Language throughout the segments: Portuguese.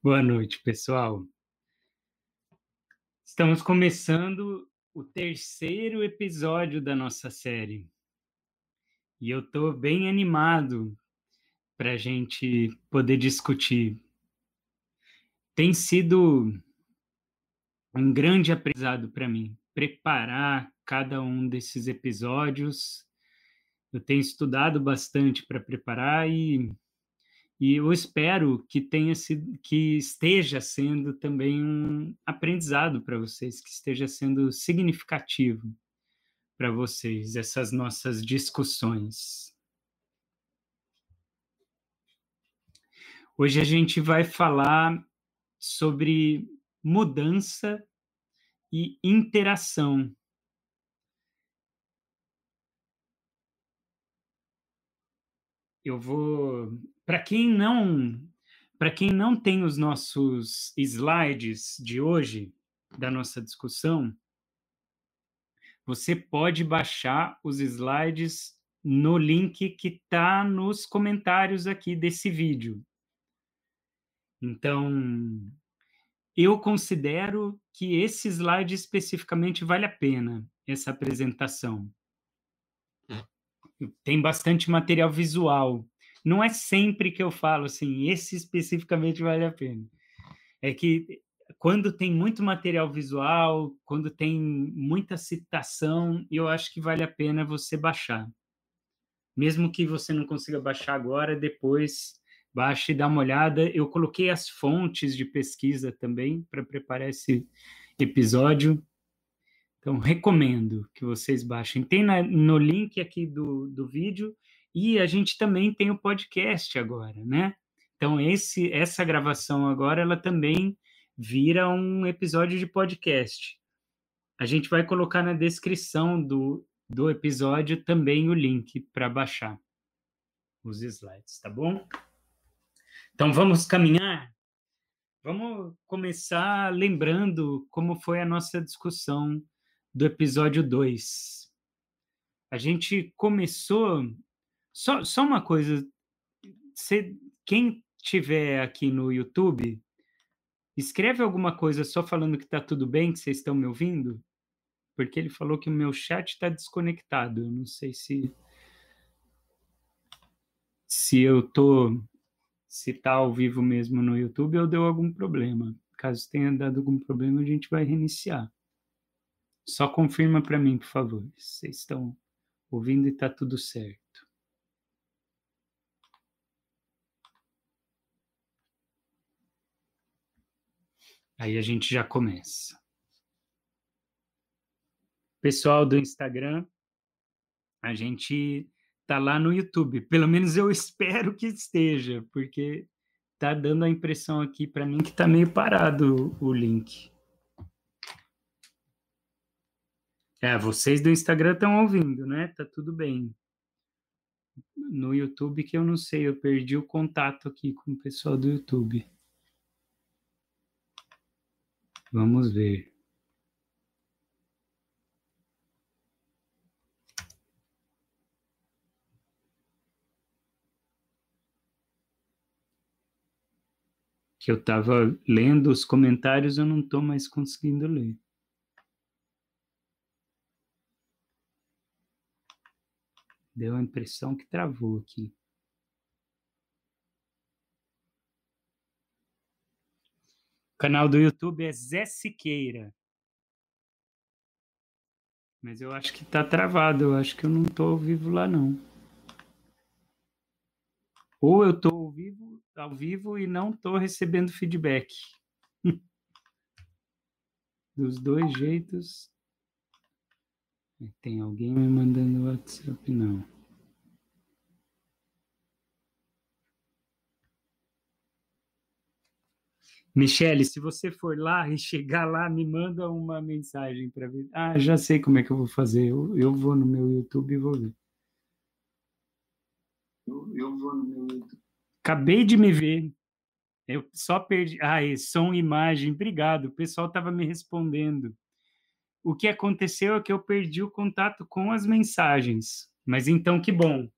Boa noite, pessoal. Estamos começando o terceiro episódio da nossa série. E eu estou bem animado para a gente poder discutir. Tem sido um grande aprendizado para mim preparar cada um desses episódios. Eu tenho estudado bastante para preparar e e eu espero que tenha sido, que esteja sendo também um aprendizado para vocês, que esteja sendo significativo para vocês essas nossas discussões. Hoje a gente vai falar sobre mudança e interação. Eu vou para quem não para quem não tem os nossos slides de hoje da nossa discussão, você pode baixar os slides no link que está nos comentários aqui desse vídeo. Então, eu considero que esse slide especificamente vale a pena, essa apresentação. Hum. Tem bastante material visual não é sempre que eu falo assim, esse especificamente vale a pena. É que quando tem muito material visual, quando tem muita citação, eu acho que vale a pena você baixar. Mesmo que você não consiga baixar agora, depois baixe e dá uma olhada. Eu coloquei as fontes de pesquisa também para preparar esse episódio. Então, recomendo que vocês baixem. Tem na, no link aqui do, do vídeo e a gente também tem o podcast agora, né? Então esse essa gravação agora ela também vira um episódio de podcast. A gente vai colocar na descrição do, do episódio também o link para baixar os slides, tá bom? Então vamos caminhar. Vamos começar lembrando como foi a nossa discussão do episódio 2. A gente começou só, só uma coisa, você, quem tiver aqui no YouTube, escreve alguma coisa só falando que está tudo bem, que vocês estão me ouvindo, porque ele falou que o meu chat está desconectado. Eu não sei se se eu tô se está ao vivo mesmo no YouTube ou deu algum problema. Caso tenha dado algum problema, a gente vai reiniciar. Só confirma para mim, por favor. Vocês estão ouvindo e está tudo certo. Aí a gente já começa. Pessoal do Instagram, a gente tá lá no YouTube. Pelo menos eu espero que esteja, porque tá dando a impressão aqui para mim que tá meio parado o, link. É, vocês do Instagram estão ouvindo, né? Tá tudo bem. No YouTube que eu não sei, eu perdi o contato aqui com o pessoal do YouTube. Vamos ver. Que eu estava lendo os comentários, eu não estou mais conseguindo ler. Deu a impressão que travou aqui. Canal do YouTube é Zé Siqueira. Mas eu acho que tá travado, eu acho que eu não tô ao vivo lá não. Ou eu tô ao vivo, ao vivo e não tô recebendo feedback. Dos dois jeitos. Tem alguém me mandando WhatsApp? Não. Michele, se você for lá e chegar lá, me manda uma mensagem para ver. Ah, já sei como é que eu vou fazer. Eu, eu vou no meu YouTube e vou ver. Eu, eu vou no meu YouTube. Acabei de me ver. Eu só perdi. Ah, som e imagem. Obrigado. O pessoal estava me respondendo. O que aconteceu é que eu perdi o contato com as mensagens. Mas então, que bom.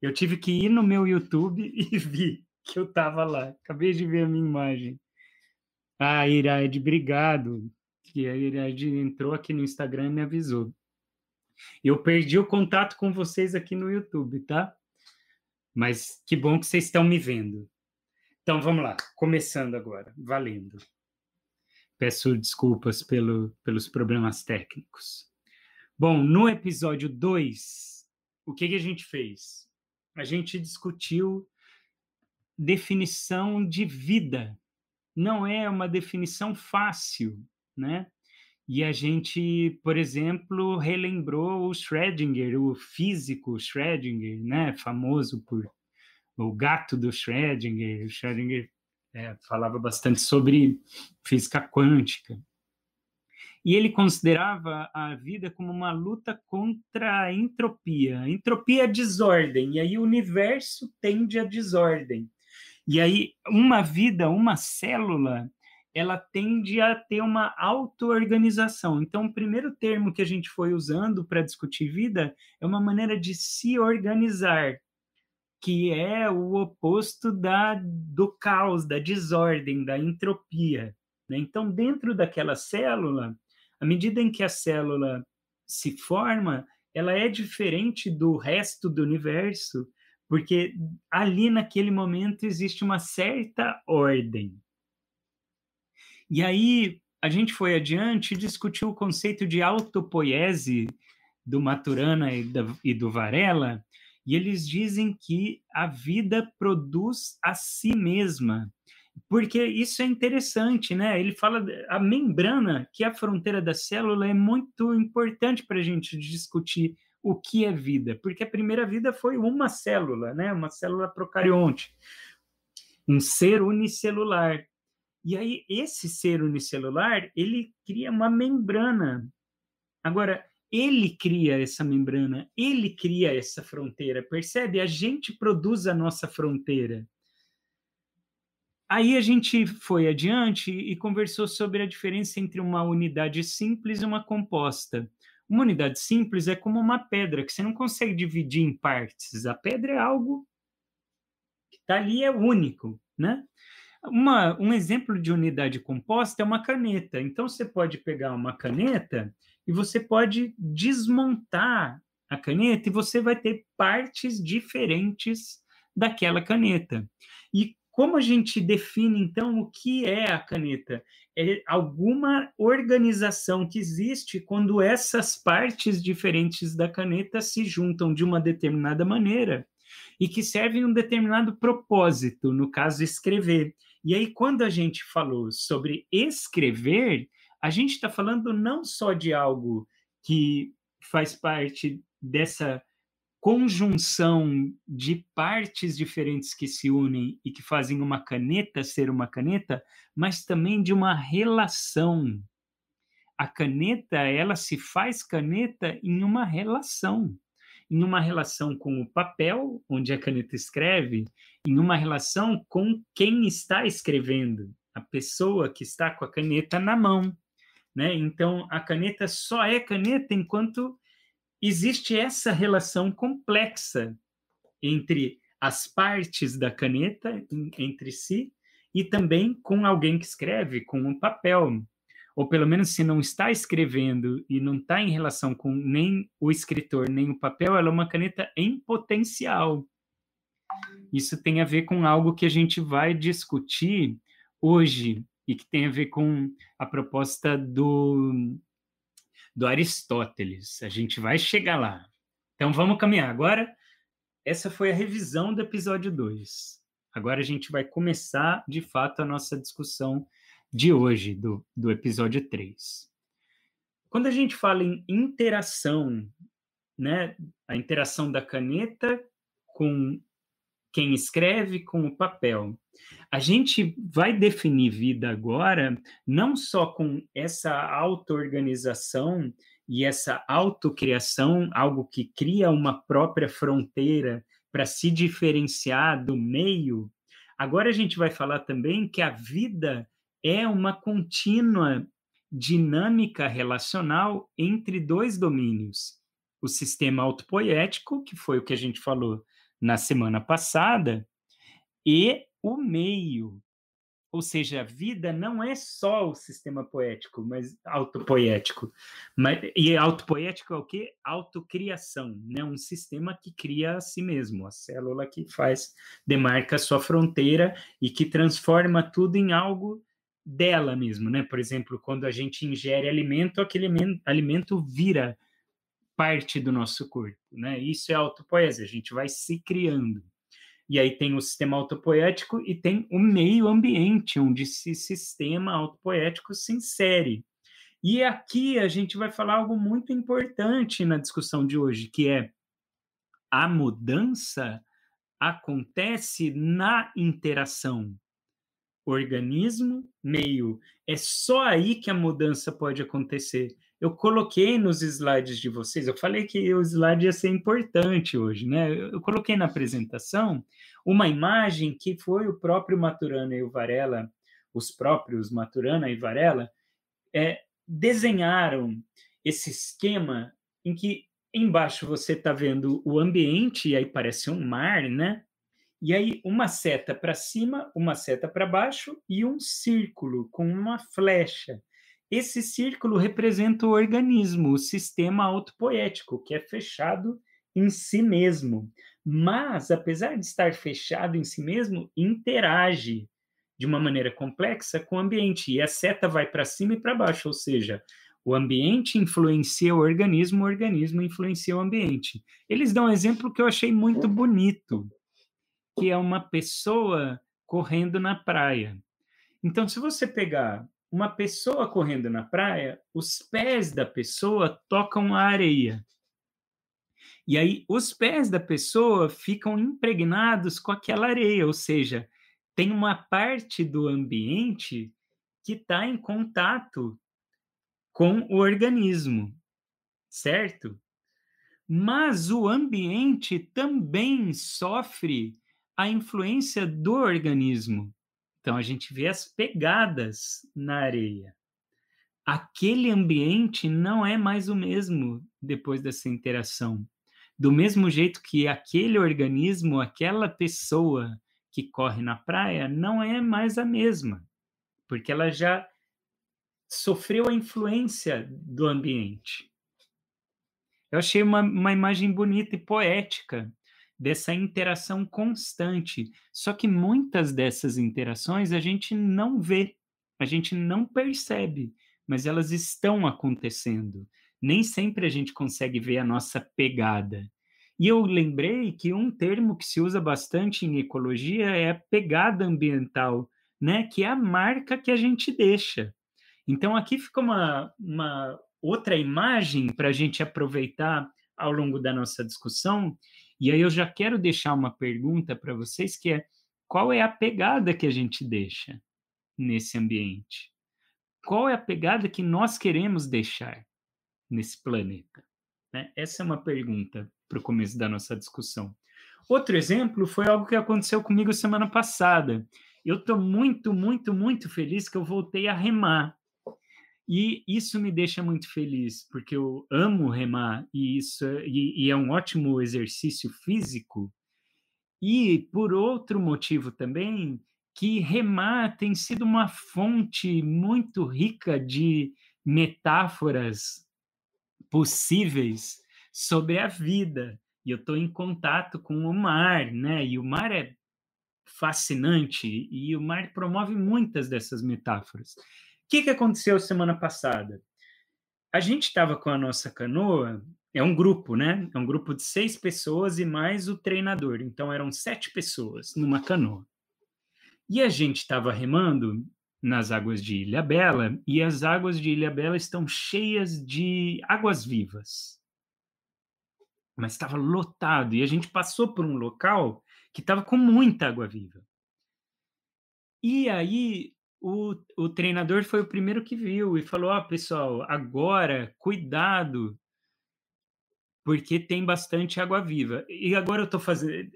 Eu tive que ir no meu YouTube e vi que eu estava lá. Acabei de ver a minha imagem. Ah, Iraide, obrigado. Que a Iraide entrou aqui no Instagram e me avisou. Eu perdi o contato com vocês aqui no YouTube, tá? Mas que bom que vocês estão me vendo. Então vamos lá, começando agora, valendo. Peço desculpas pelo, pelos problemas técnicos. Bom, no episódio 2, o que, que a gente fez? A gente discutiu definição de vida. Não é uma definição fácil, né? E a gente, por exemplo, relembrou o Schrödinger, o físico Schrödinger, né? Famoso por o gato do Schrödinger. O Schrödinger é, falava bastante sobre física quântica. E ele considerava a vida como uma luta contra a entropia. Entropia é desordem, e aí o universo tende à desordem. E aí, uma vida, uma célula, ela tende a ter uma auto-organização. Então, o primeiro termo que a gente foi usando para discutir vida é uma maneira de se organizar, que é o oposto da, do caos, da desordem, da entropia. Né? Então, dentro daquela célula, à medida em que a célula se forma, ela é diferente do resto do universo, porque ali naquele momento existe uma certa ordem. E aí a gente foi adiante e discutiu o conceito de autopoiese do Maturana e, da, e do Varela, e eles dizem que a vida produz a si mesma. Porque isso é interessante, né? Ele fala a membrana, que é a fronteira da célula, é muito importante para a gente discutir o que é vida, porque a primeira vida foi uma célula, né? Uma célula procarionte, um ser unicelular. E aí esse ser unicelular, ele cria uma membrana. Agora, ele cria essa membrana, ele cria essa fronteira, percebe? A gente produz a nossa fronteira. Aí a gente foi adiante e conversou sobre a diferença entre uma unidade simples e uma composta. Uma unidade simples é como uma pedra, que você não consegue dividir em partes. A pedra é algo que está ali, é único, né? Uma, um exemplo de unidade composta é uma caneta. Então, você pode pegar uma caneta e você pode desmontar a caneta e você vai ter partes diferentes daquela caneta. E como a gente define, então, o que é a caneta? É alguma organização que existe quando essas partes diferentes da caneta se juntam de uma determinada maneira e que servem um determinado propósito, no caso, escrever. E aí, quando a gente falou sobre escrever, a gente está falando não só de algo que faz parte dessa conjunção de partes diferentes que se unem e que fazem uma caneta ser uma caneta, mas também de uma relação. A caneta, ela se faz caneta em uma relação. Em uma relação com o papel, onde a caneta escreve, em uma relação com quem está escrevendo, a pessoa que está com a caneta na mão. Né? Então, a caneta só é caneta enquanto existe essa relação complexa entre as partes da caneta entre si e também com alguém que escreve, com um papel. Ou pelo menos se não está escrevendo e não está em relação com nem o escritor, nem o papel, ela é uma caneta em potencial. Isso tem a ver com algo que a gente vai discutir hoje e que tem a ver com a proposta do do Aristóteles. A gente vai chegar lá. Então vamos caminhar. Agora, essa foi a revisão do episódio 2. Agora a gente vai começar, de fato, a nossa discussão de hoje, do, do episódio 3. Quando a gente fala em interação, né, a interação da caneta com quem escreve com o papel. A gente vai definir vida agora não só com essa auto-organização e essa autocriação, algo que cria uma própria fronteira para se diferenciar do meio. Agora a gente vai falar também que a vida é uma contínua dinâmica relacional entre dois domínios. O sistema autopoético, que foi o que a gente falou na semana passada, e o meio. Ou seja, a vida não é só o sistema poético, mas autopoético. Mas, e autopoético é o quê? Autocriação, né? Um sistema que cria a si mesmo, a célula que faz, demarca a sua fronteira e que transforma tudo em algo dela mesmo, né? Por exemplo, quando a gente ingere alimento, aquele alimento vira parte do nosso corpo, né? Isso é autopoesia, a gente vai se criando. E aí tem o sistema autopoético e tem o meio ambiente, onde esse sistema autopoético se insere. E aqui a gente vai falar algo muito importante na discussão de hoje, que é a mudança acontece na interação organismo, meio. É só aí que a mudança pode acontecer eu coloquei nos slides de vocês, eu falei que o slide ia ser importante hoje, né? Eu, coloquei na apresentação uma imagem que foi o próprio Maturana e o Varela, os próprios Maturana e Varela, é, desenharam esse esquema em que embaixo você está vendo o ambiente, e aí parece um mar, né? E aí uma seta para cima, uma seta para baixo e um círculo com uma flecha. Esse círculo representa o organismo, o sistema autopoético, que é fechado em si mesmo. Mas, apesar de estar fechado em si mesmo, interage de uma maneira complexa com o ambiente. E a seta vai para cima e para baixo, ou seja, o ambiente influencia o organismo, o organismo influencia o ambiente. Eles dão um exemplo que eu achei muito bonito, que é uma pessoa correndo na praia. Então, se você pegar uma pessoa correndo na praia, os pés da pessoa tocam a areia. E aí os pés da pessoa ficam impregnados com aquela areia, ou seja, tem uma parte do ambiente que está em contato com o organismo, certo? Mas o ambiente também sofre a influência do organismo. Então a gente vê as pegadas na areia. Aquele ambiente não é mais o mesmo depois dessa interação. Do mesmo jeito que aquele organismo, aquela pessoa que corre na praia, não é mais a mesma, porque ela já sofreu a influência do ambiente. Eu achei uma, uma imagem bonita e poética dessa interação constante. Só que muitas dessas interações a gente não vê, a gente não percebe, mas elas estão acontecendo. Nem sempre a gente consegue ver a nossa pegada. E eu lembrei que um termo que se usa bastante em ecologia é a pegada ambiental, né? que é a marca que a gente deixa. Então, aqui fica uma, uma outra imagem para a gente aproveitar ao longo da nossa discussão, e aí eu já quero deixar uma pergunta para vocês que é qual é a pegada que a gente deixa nesse ambiente? Qual é a pegada que nós queremos deixar nesse planeta? Né? Essa é uma pergunta para o começo da nossa discussão. Outro exemplo foi algo que aconteceu comigo semana passada. Eu estou muito, muito, muito feliz que eu voltei a remar. E isso me deixa muito feliz, porque eu amo remar e isso e, e é um ótimo exercício físico. E por outro motivo também, que remar tem sido uma fonte muito rica de metáforas possíveis sobre a vida. E eu estou em contato com o mar, né? E o mar é fascinante e o mar promove muitas dessas metáforas que, que aconteceu semana passada? A gente estava com a nossa canoa, é um grupo, né? É um grupo de seis pessoas e mais o treinador. Então eram sete pessoas numa canoa. E a gente estava remando nas águas de Ilha Bela e as águas de Ilha Bela estão cheias de águas vivas. Mas estava lotado e a gente passou por um local que estava com muita água viva. E aí o, o treinador foi o primeiro que viu e falou: Ó, oh, pessoal, agora cuidado, porque tem bastante água viva. E agora eu estou fazendo.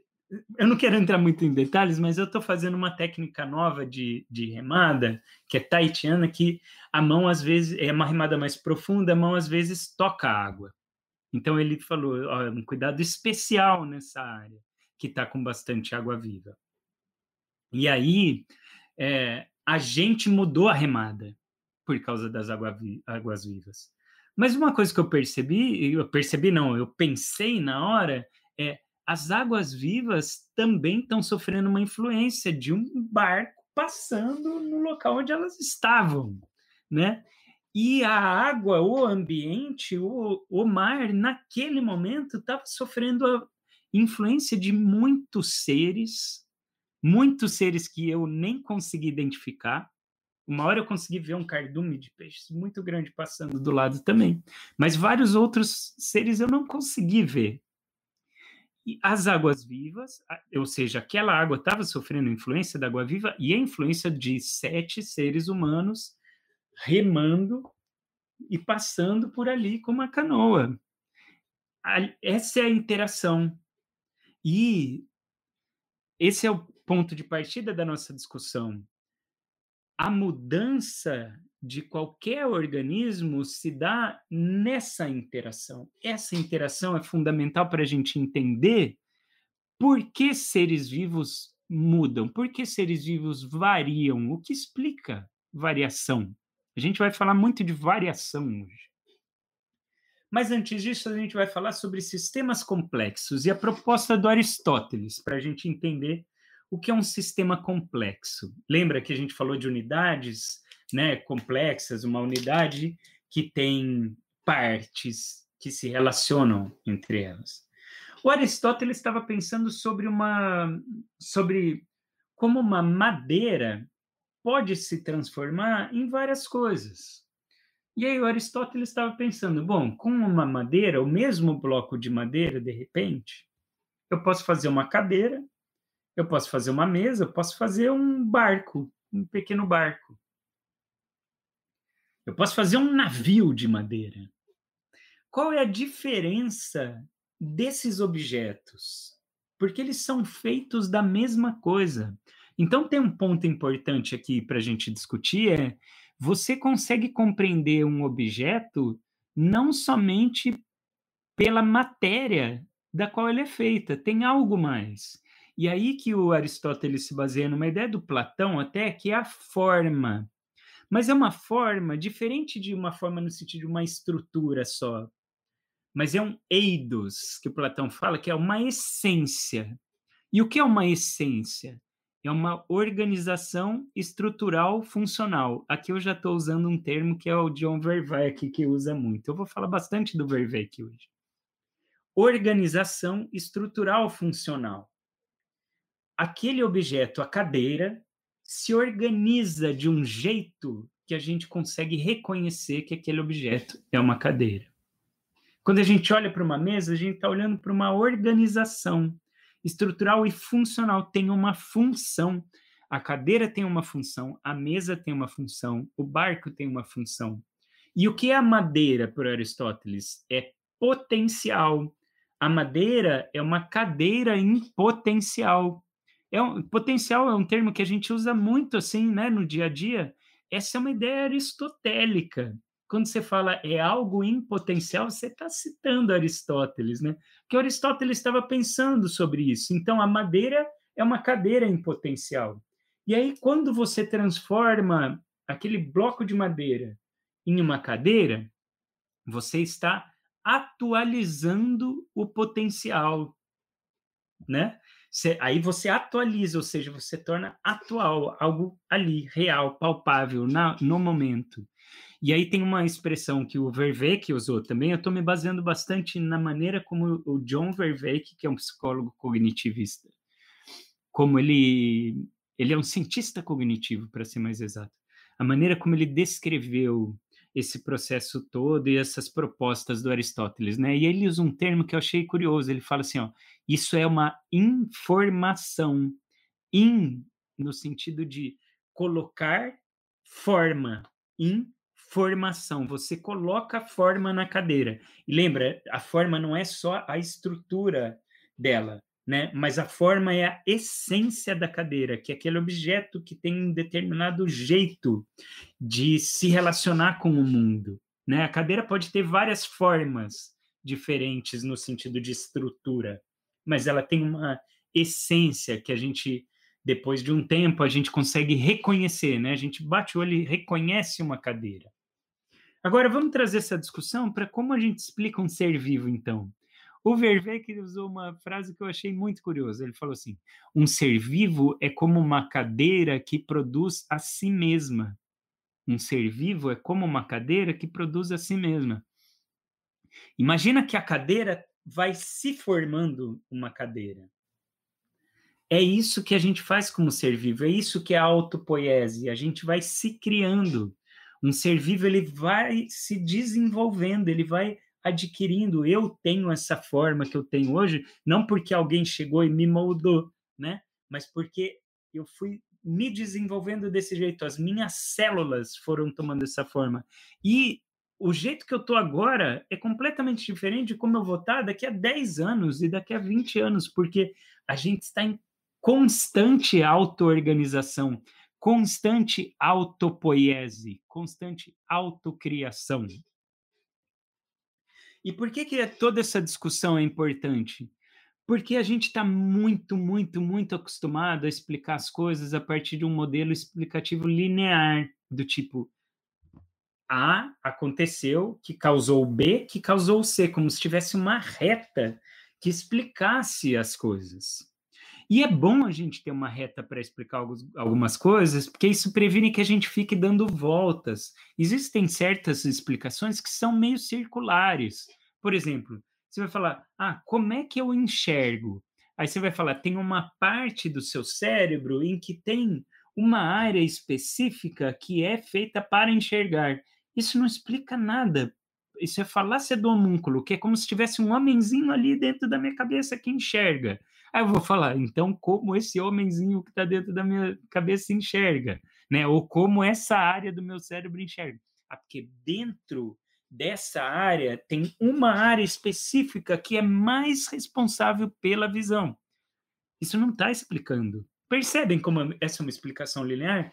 Eu não quero entrar muito em detalhes, mas eu estou fazendo uma técnica nova de, de remada, que é taitiana, que a mão às vezes é uma remada mais profunda, a mão às vezes toca a água. Então ele falou: ó, um cuidado especial nessa área que está com bastante água viva. E aí é, a gente mudou a remada por causa das águas vivas. Mas uma coisa que eu percebi, eu percebi não, eu pensei na hora, é as águas vivas também estão sofrendo uma influência de um barco passando no local onde elas estavam, né? E a água, o ambiente, o, o mar, naquele momento, estava sofrendo a influência de muitos seres, muitos seres que eu nem consegui identificar. Uma hora eu consegui ver um cardume de peixes muito grande passando do lado também, mas vários outros seres eu não consegui ver. E as águas vivas, ou seja, aquela água estava sofrendo influência da água viva e a influência de sete seres humanos remando e passando por ali com uma canoa. Essa é a interação. E esse é o ponto de partida da nossa discussão. A mudança de qualquer organismo se dá nessa interação. Essa interação é fundamental para a gente entender por que seres vivos mudam, por que seres vivos variam, o que explica variação. A gente vai falar muito de variação hoje. Mas antes disso, a gente vai falar sobre sistemas complexos e a proposta do Aristóteles, para a gente entender o que é um sistema complexo. Lembra que a gente falou de unidades né, complexas, uma unidade que tem partes que se relacionam entre elas. O Aristóteles estava pensando sobre uma sobre como uma madeira pode se transformar em várias coisas. E aí o Aristóteles estava pensando, bom, com uma madeira, o mesmo bloco de madeira, de repente, eu posso fazer uma cadeira, eu posso fazer uma mesa, eu posso fazer um barco, um pequeno barco. Eu posso fazer um navio de madeira. Qual é a diferença desses objetos? Porque eles são feitos da mesma coisa. Então, tem um ponto importante aqui para a gente discutir: é você consegue compreender um objeto não somente pela matéria da qual ele é feita, tem algo mais. E aí que o Aristóteles se baseia numa ideia do Platão até que é a forma. Mas é uma forma diferente de uma forma no sentido de uma estrutura só. Mas é um eidos, que Platão fala, que é uma essência. E o que é uma essência? É uma organização estrutural funcional. Aqui eu já estou usando um termo que é o John Vervaeke, que usa muito. Eu vou falar bastante do Vervaeke hoje. Organização estrutural funcional. Aquele objeto, a cadeira, se organiza de um jeito que a gente consegue reconhecer que aquele objeto é uma cadeira. Quando a gente olha para uma mesa, a gente está olhando para uma organização estrutural e funcional, tem uma função. A cadeira tem uma função, a mesa tem uma função, o barco tem uma função. E o que é a madeira, por Aristóteles? É potencial. A madeira é uma cadeira em potencial. É um, potencial é um termo que a gente usa muito assim, né, no dia a dia. Essa é uma ideia aristotélica. Quando você fala é algo em potencial, você está citando Aristóteles, né? Porque Aristóteles estava pensando sobre isso. Então, a madeira é uma cadeira em potencial. E aí, quando você transforma aquele bloco de madeira em uma cadeira, você está atualizando o potencial, né? Você, aí você atualiza, ou seja, você torna atual algo ali, real, palpável, na, no momento. E aí tem uma expressão que o Verweck usou também, eu estou me baseando bastante na maneira como o John Verweck, que é um psicólogo cognitivista, como ele, ele é um cientista cognitivo, para ser mais exato, a maneira como ele descreveu esse processo todo e essas propostas do Aristóteles, né? E ele usa um termo que eu achei curioso. Ele fala assim, ó, isso é uma informação, in no sentido de colocar forma, informação. Você coloca a forma na cadeira. E lembra, a forma não é só a estrutura dela, né? Mas a forma é a essência da cadeira, que é aquele objeto que tem um determinado jeito de se relacionar com o mundo, né? A cadeira pode ter várias formas diferentes no sentido de estrutura, mas ela tem uma essência que a gente depois de um tempo a gente consegue reconhecer, né? A gente bate o olho e reconhece uma cadeira. Agora vamos trazer essa discussão para como a gente explica um ser vivo, então. O Verbeek usou uma frase que eu achei muito curiosa. Ele falou assim: um ser vivo é como uma cadeira que produz a si mesma. Um ser vivo é como uma cadeira que produz a si mesma. Imagina que a cadeira vai se formando uma cadeira. É isso que a gente faz como ser vivo, é isso que é a autopoiese, a gente vai se criando. Um ser vivo ele vai se desenvolvendo, ele vai adquirindo. Eu tenho essa forma que eu tenho hoje, não porque alguém chegou e me moldou, né? Mas porque eu fui me desenvolvendo desse jeito, as minhas células foram tomando essa forma. E o jeito que eu tô agora é completamente diferente de como eu vou estar daqui a 10 anos e daqui a 20 anos, porque a gente está em constante auto-organização, constante autopoiese, constante autocriação. E por que, que toda essa discussão é importante? Porque a gente está muito, muito, muito acostumado a explicar as coisas a partir de um modelo explicativo linear, do tipo A aconteceu, que causou B, que causou C, como se tivesse uma reta que explicasse as coisas. E é bom a gente ter uma reta para explicar algumas coisas, porque isso previne que a gente fique dando voltas. Existem certas explicações que são meio circulares. Por exemplo, você vai falar: ah, como é que eu enxergo? Aí você vai falar: tem uma parte do seu cérebro em que tem uma área específica que é feita para enxergar. Isso não explica nada. Isso é falácia do homúnculo, que é como se tivesse um homenzinho ali dentro da minha cabeça que enxerga. Aí eu vou falar, então, como esse homenzinho que está dentro da minha cabeça enxerga, né? Ou como essa área do meu cérebro enxerga. Ah, porque dentro dessa área tem uma área específica que é mais responsável pela visão. Isso não está explicando. Percebem como essa é uma explicação linear?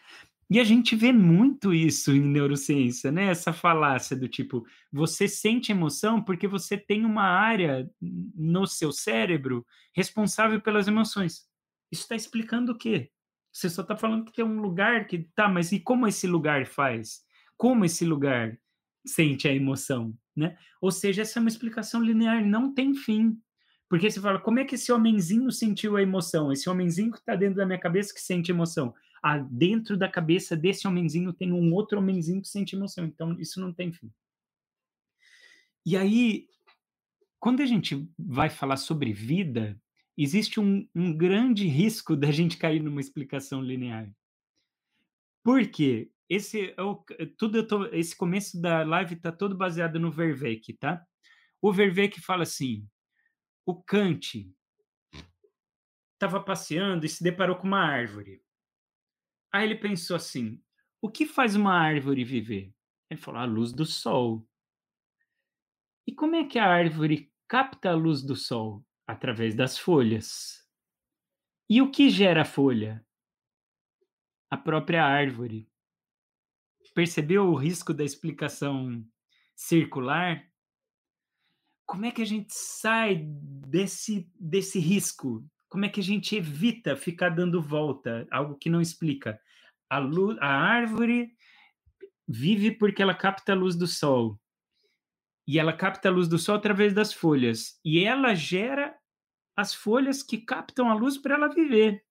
E a gente vê muito isso em neurociência, né? Essa falácia do tipo, você sente emoção porque você tem uma área no seu cérebro responsável pelas emoções. Isso está explicando o quê? Você só está falando que tem um lugar que. Tá, mas e como esse lugar faz? Como esse lugar sente a emoção, né? Ou seja, essa é uma explicação linear, não tem fim. Porque você fala, como é que esse homenzinho sentiu a emoção? Esse homenzinho que está dentro da minha cabeça que sente emoção ah, dentro da cabeça desse homenzinho tem um outro homenzinho que sente emoção. Então, isso não tem fim. E aí, quando a gente vai falar sobre vida, existe um, um grande risco da gente cair numa explicação linear. Por quê? Esse, é tudo tô, esse começo da live está todo baseado no Verweck, tá? O Verweck fala assim: o Kant estava passeando e se deparou com uma árvore. Aí ele pensou assim: o que faz uma árvore viver? Ele falou: a luz do sol. E como é que a árvore capta a luz do sol? Através das folhas. E o que gera a folha? A própria árvore. Percebeu o risco da explicação circular? Como é que a gente sai desse, desse risco como é que a gente evita ficar dando volta, algo que não explica? A, luz, a árvore vive porque ela capta a luz do sol. E ela capta a luz do sol através das folhas. E ela gera as folhas que captam a luz para ela viver.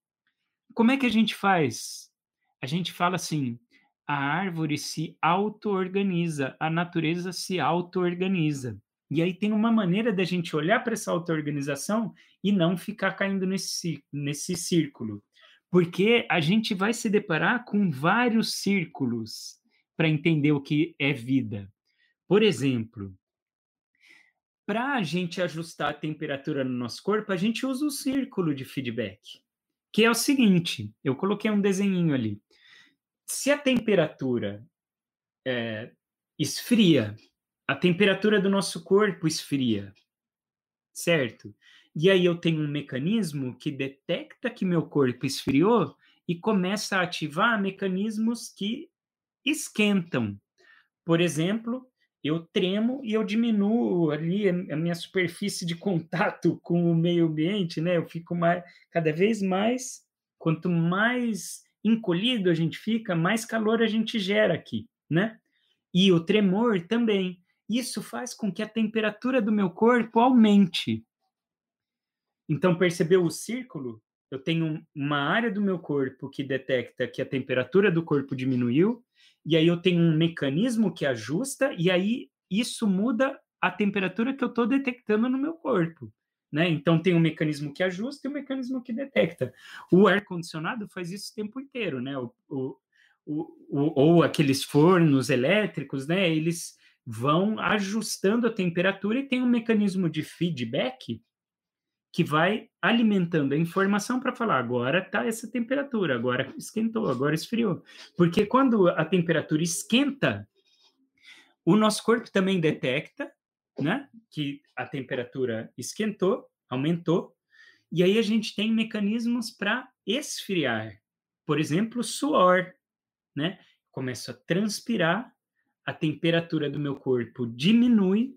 Como é que a gente faz? A gente fala assim: a árvore se auto-organiza, a natureza se auto-organiza. E aí tem uma maneira da gente olhar para essa auto-organização e não ficar caindo nesse, nesse círculo. Porque a gente vai se deparar com vários círculos para entender o que é vida. Por exemplo, para a gente ajustar a temperatura no nosso corpo, a gente usa o círculo de feedback, que é o seguinte: eu coloquei um desenho ali. Se a temperatura é, esfria a temperatura do nosso corpo esfria, certo? E aí eu tenho um mecanismo que detecta que meu corpo esfriou e começa a ativar mecanismos que esquentam. Por exemplo, eu tremo e eu diminuo ali a minha superfície de contato com o meio ambiente, né? Eu fico mais, cada vez mais Quanto mais encolhido a gente fica, mais calor a gente gera aqui, né? E o tremor também. Isso faz com que a temperatura do meu corpo aumente. Então, percebeu o círculo? Eu tenho uma área do meu corpo que detecta que a temperatura do corpo diminuiu, e aí eu tenho um mecanismo que ajusta, e aí isso muda a temperatura que eu estou detectando no meu corpo. Né? Então tem um mecanismo que ajusta e um mecanismo que detecta. O ar-condicionado faz isso o tempo inteiro, né? O, o, o, ou aqueles fornos elétricos, né? Eles vão ajustando a temperatura e tem um mecanismo de feedback que vai alimentando a informação para falar agora está essa temperatura, agora esquentou, agora esfriou. Porque quando a temperatura esquenta, o nosso corpo também detecta né? Que a temperatura esquentou, aumentou, e aí a gente tem mecanismos para esfriar. Por exemplo, suor, né? Começo a transpirar, a temperatura do meu corpo diminui,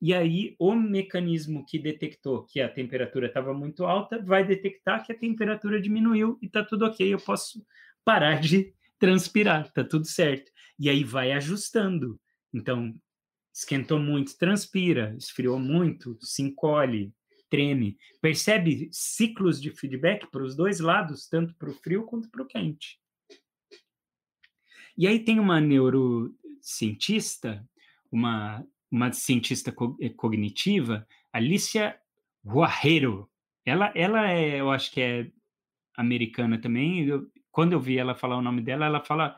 e aí o mecanismo que detectou que a temperatura estava muito alta vai detectar que a temperatura diminuiu e está tudo ok, eu posso parar de transpirar, está tudo certo. E aí vai ajustando. Então, esquentou muito, transpira, esfriou muito, se encolhe, treme. Percebe ciclos de feedback para os dois lados, tanto para o frio quanto para o quente. E aí tem uma neurocientista, uma, uma cientista co eh, cognitiva, Alicia Guerrero. Ela, ela é, eu acho que é americana também. Eu, quando eu vi ela falar o nome dela, ela fala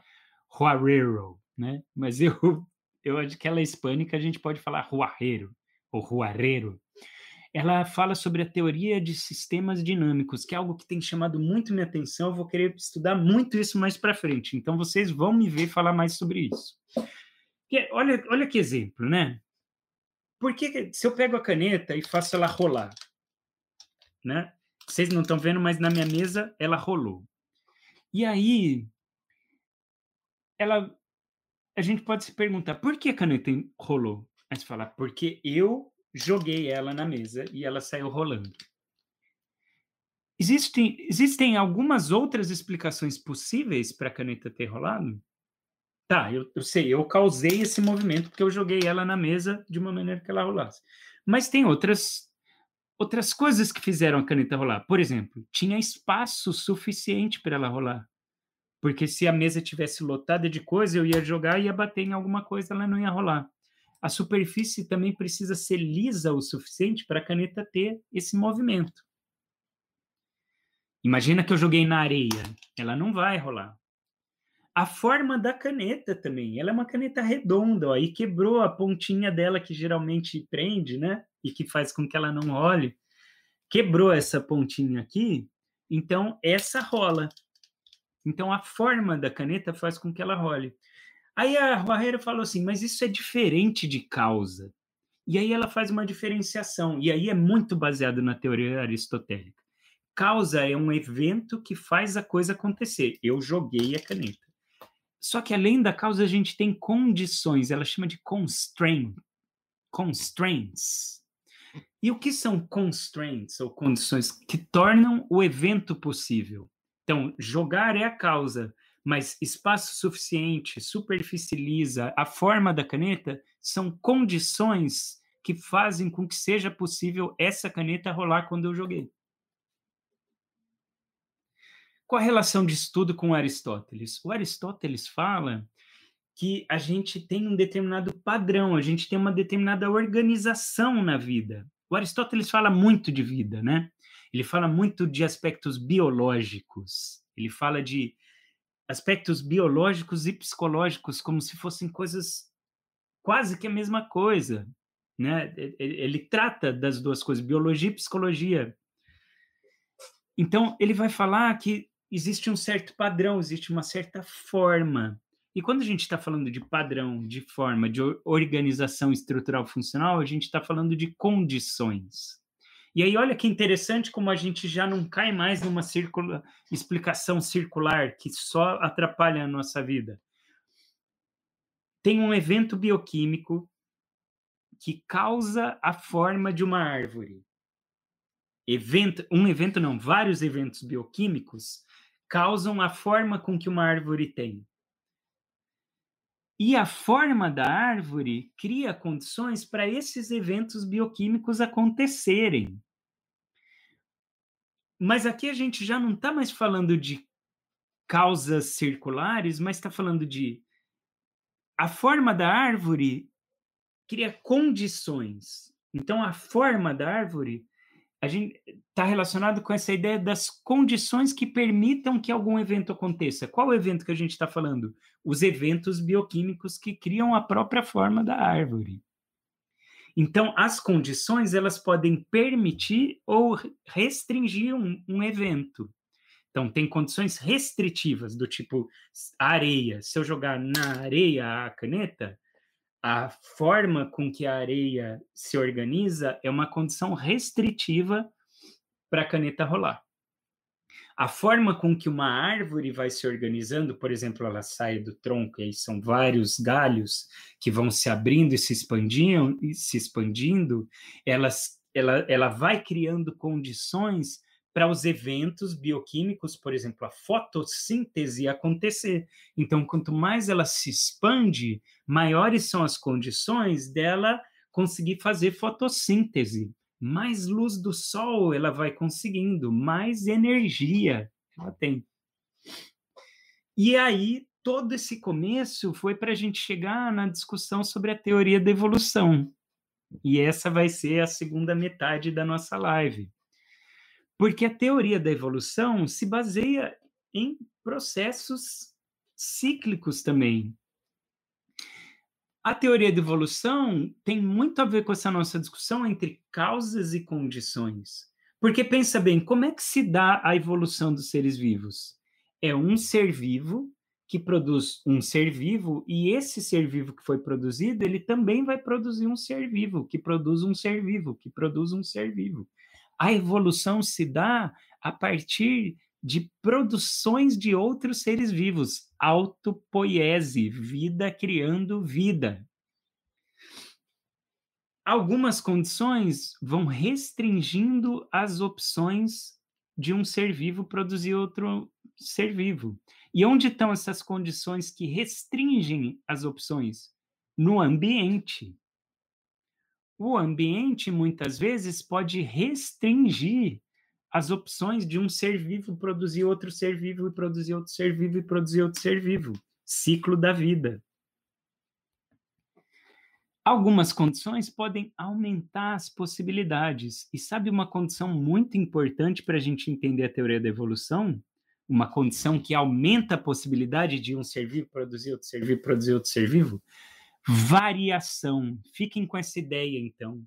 Guerrero, né? Mas eu eu acho que ela é hispânica, a gente pode falar ruarreiro ou ruareiro. Ela fala sobre a teoria de sistemas dinâmicos, que é algo que tem chamado muito minha atenção. Eu vou querer estudar muito isso mais para frente. Então vocês vão me ver falar mais sobre isso. Porque, olha, olha que exemplo, né? Por que se eu pego a caneta e faço ela rolar, né? Vocês não estão vendo, mas na minha mesa ela rolou. E aí ela a gente pode se perguntar por que a caneta rolou? Aí você fala, porque eu joguei ela na mesa e ela saiu rolando. Existem, existem algumas outras explicações possíveis para a caneta ter rolado? Tá, eu, eu, sei, eu causei esse movimento porque eu joguei ela na mesa de uma maneira que ela rolasse. Mas tem outras outras coisas que fizeram a caneta rolar. Por exemplo, tinha espaço suficiente para ela rolar. Porque se a mesa tivesse lotada de coisa, eu ia jogar e ia bater em alguma coisa, ela não ia rolar. A superfície também precisa ser lisa o suficiente para a caneta ter esse movimento. Imagina que eu joguei na areia, ela não vai rolar. A forma da caneta também, ela é uma caneta redonda, ó, e quebrou a pontinha dela que geralmente prende, né? E que faz com que ela não role. Quebrou essa pontinha aqui, então essa rola. Então, a forma da caneta faz com que ela role. Aí a Barreira falou assim, mas isso é diferente de causa. E aí ela faz uma diferenciação, e aí é muito baseado na teoria aristotélica. Causa é um evento que faz a coisa acontecer. Eu joguei a caneta. Só que além da causa, a gente tem condições, ela chama de constraint, constraints. E o que são constraints ou condições que tornam o evento possível? Então, jogar é a causa, mas espaço suficiente, superfície lisa, a forma da caneta são condições que fazem com que seja possível essa caneta rolar quando eu joguei. Qual a relação de estudo com Aristóteles? O Aristóteles fala que a gente tem um determinado padrão, a gente tem uma determinada organização na vida. O Aristóteles fala muito de vida, né? Ele fala muito de aspectos biológicos, ele fala de aspectos biológicos e psicológicos como se fossem coisas quase que a mesma coisa, né? Ele trata das duas coisas, biologia e psicologia. Então, ele vai falar que existe um certo padrão, existe uma certa forma. E quando a gente está falando de padrão, de forma, de organização estrutural funcional, a gente está falando de condições. E aí, olha que interessante como a gente já não cai mais numa circula, explicação circular que só atrapalha a nossa vida. Tem um evento bioquímico que causa a forma de uma árvore. Evento, um evento não, vários eventos bioquímicos causam a forma com que uma árvore tem. E a forma da árvore cria condições para esses eventos bioquímicos acontecerem. Mas aqui a gente já não está mais falando de causas circulares, mas está falando de a forma da árvore cria condições. Então, a forma da árvore a gente está relacionado com essa ideia das condições que permitam que algum evento aconteça. Qual o evento que a gente está falando? Os eventos bioquímicos que criam a própria forma da árvore. Então, as condições elas podem permitir ou restringir um, um evento. Então, tem condições restritivas, do tipo areia. Se eu jogar na areia a caneta, a forma com que a areia se organiza é uma condição restritiva para a caneta rolar. A forma com que uma árvore vai se organizando, por exemplo, ela sai do tronco e aí são vários galhos que vão se abrindo e se expandindo, e se expandindo elas, ela, ela vai criando condições para os eventos bioquímicos, por exemplo, a fotossíntese acontecer. Então, quanto mais ela se expande, maiores são as condições dela conseguir fazer fotossíntese. Mais luz do sol ela vai conseguindo, mais energia ela tem. E aí, todo esse começo foi para a gente chegar na discussão sobre a teoria da evolução. E essa vai ser a segunda metade da nossa live. Porque a teoria da evolução se baseia em processos cíclicos também. A teoria da evolução tem muito a ver com essa nossa discussão entre causas e condições. Porque pensa bem, como é que se dá a evolução dos seres vivos? É um ser vivo que produz um ser vivo e esse ser vivo que foi produzido, ele também vai produzir um ser vivo, que produz um ser vivo, que produz um ser vivo. A evolução se dá a partir de produções de outros seres vivos, autopoiese, vida criando vida. Algumas condições vão restringindo as opções de um ser vivo produzir outro ser vivo. E onde estão essas condições que restringem as opções? No ambiente o ambiente muitas vezes pode restringir as opções de um ser vivo produzir outro ser vivo e produzir outro ser vivo e produzir outro ser vivo. Ciclo da vida. Algumas condições podem aumentar as possibilidades. E sabe uma condição muito importante para a gente entender a teoria da evolução? Uma condição que aumenta a possibilidade de um ser vivo produzir outro ser vivo, produzir outro ser vivo? Variação. Fiquem com essa ideia, então.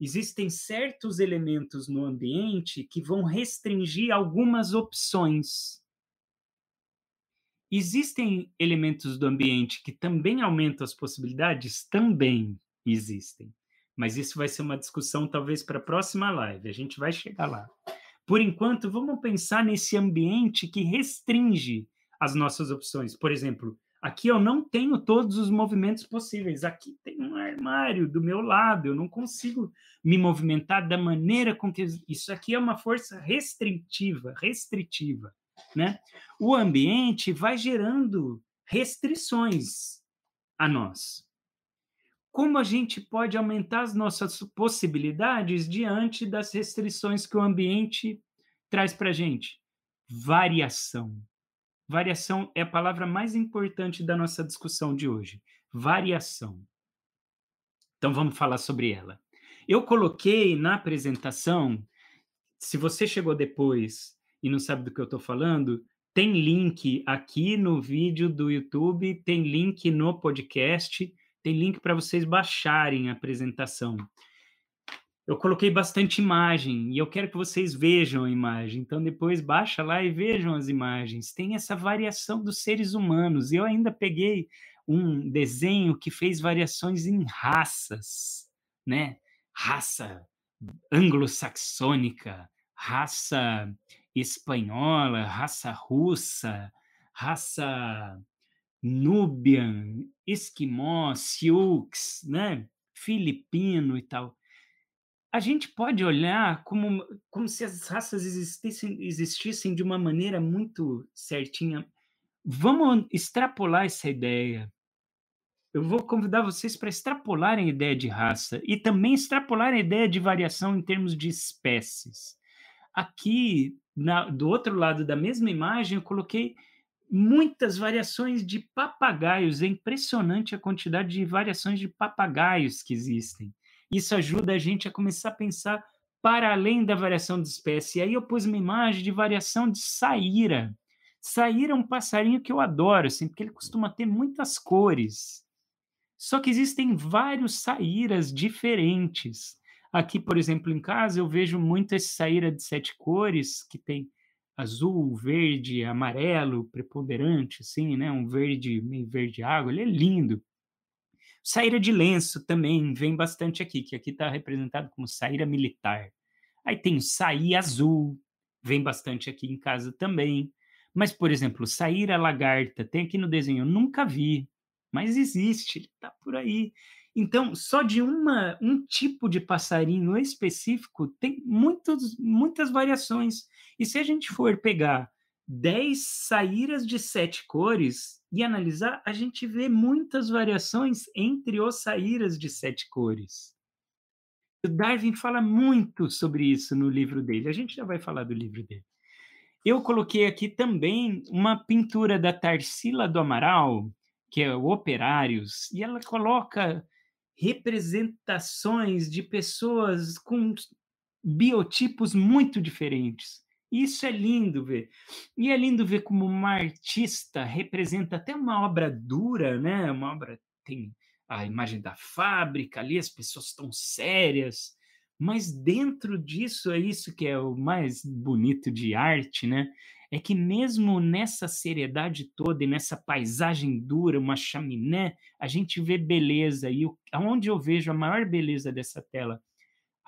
Existem certos elementos no ambiente que vão restringir algumas opções. Existem elementos do ambiente que também aumentam as possibilidades? Também existem. Mas isso vai ser uma discussão talvez para a próxima live. A gente vai chegar lá. Por enquanto, vamos pensar nesse ambiente que restringe as nossas opções. Por exemplo, Aqui eu não tenho todos os movimentos possíveis. Aqui tem um armário do meu lado, eu não consigo me movimentar da maneira com que isso aqui é uma força restritiva, restritiva, né? O ambiente vai gerando restrições a nós. Como a gente pode aumentar as nossas possibilidades diante das restrições que o ambiente traz para a gente? Variação Variação é a palavra mais importante da nossa discussão de hoje. Variação. Então vamos falar sobre ela. Eu coloquei na apresentação, se você chegou depois e não sabe do que eu estou falando, tem link aqui no vídeo do YouTube, tem link no podcast, tem link para vocês baixarem a apresentação eu coloquei bastante imagem e eu quero que vocês vejam a imagem. Então depois baixa lá e vejam as imagens. Tem essa variação dos seres humanos. Eu ainda peguei um desenho que fez variações em raças, né? Raça anglo-saxônica, raça espanhola, raça russa, raça Nubian, Esquimó, Sioux, né? Filipino e tal a gente pode olhar como, como se as raças existissem, existissem de uma maneira muito certinha. Vamos extrapolar essa ideia. Eu vou convidar vocês para extrapolarem a ideia de raça e também extrapolarem a ideia de variação em termos de espécies. Aqui, na, do outro lado da mesma imagem, eu coloquei muitas variações de papagaios. É impressionante a quantidade de variações de papagaios que existem. Isso ajuda a gente a começar a pensar para além da variação de espécie. E aí eu pus uma imagem de variação de saíra. Saíra é um passarinho que eu adoro, assim, porque ele costuma ter muitas cores. Só que existem vários saíras diferentes. Aqui, por exemplo, em casa, eu vejo muito esse saíra de sete cores, que tem azul, verde, amarelo, preponderante, assim, né? Um verde, meio verde água, ele é lindo. Saíra de lenço também vem bastante aqui, que aqui está representado como saíra militar. Aí tem o saí azul, vem bastante aqui em casa também. Mas, por exemplo, saíra lagarta, tem aqui no desenho, eu nunca vi, mas existe, ele está por aí. Então, só de uma, um tipo de passarinho específico tem muitos, muitas variações. E se a gente for pegar 10 saíras de sete cores e analisar, a gente vê muitas variações entre os saíras de sete cores. O Darwin fala muito sobre isso no livro dele. A gente já vai falar do livro dele. Eu coloquei aqui também uma pintura da Tarsila do Amaral, que é o Operários, e ela coloca representações de pessoas com biotipos muito diferentes. Isso é lindo ver. E é lindo ver como uma artista representa até uma obra dura, né? Uma obra tem a imagem da fábrica ali, as pessoas estão sérias, mas dentro disso é isso que é o mais bonito de arte, né? É que mesmo nessa seriedade toda e nessa paisagem dura, uma chaminé, a gente vê beleza. E aonde eu vejo a maior beleza dessa tela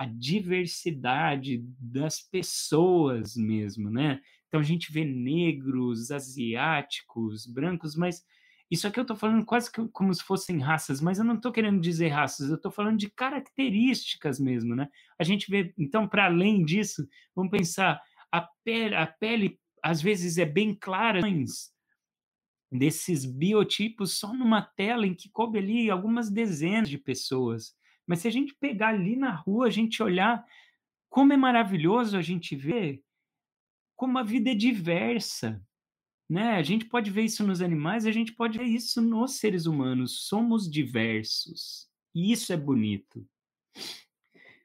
a diversidade das pessoas mesmo, né? Então a gente vê negros, asiáticos, brancos, mas isso aqui eu estou falando quase que como se fossem raças, mas eu não estou querendo dizer raças, eu estou falando de características mesmo, né? A gente vê, então, para além disso, vamos pensar, a pele, a pele às vezes é bem clara, desses biotipos só numa tela em que coube ali algumas dezenas de pessoas. Mas se a gente pegar ali na rua, a gente olhar como é maravilhoso a gente ver como a vida é diversa, né? A gente pode ver isso nos animais, a gente pode ver isso nos seres humanos. Somos diversos. E isso é bonito.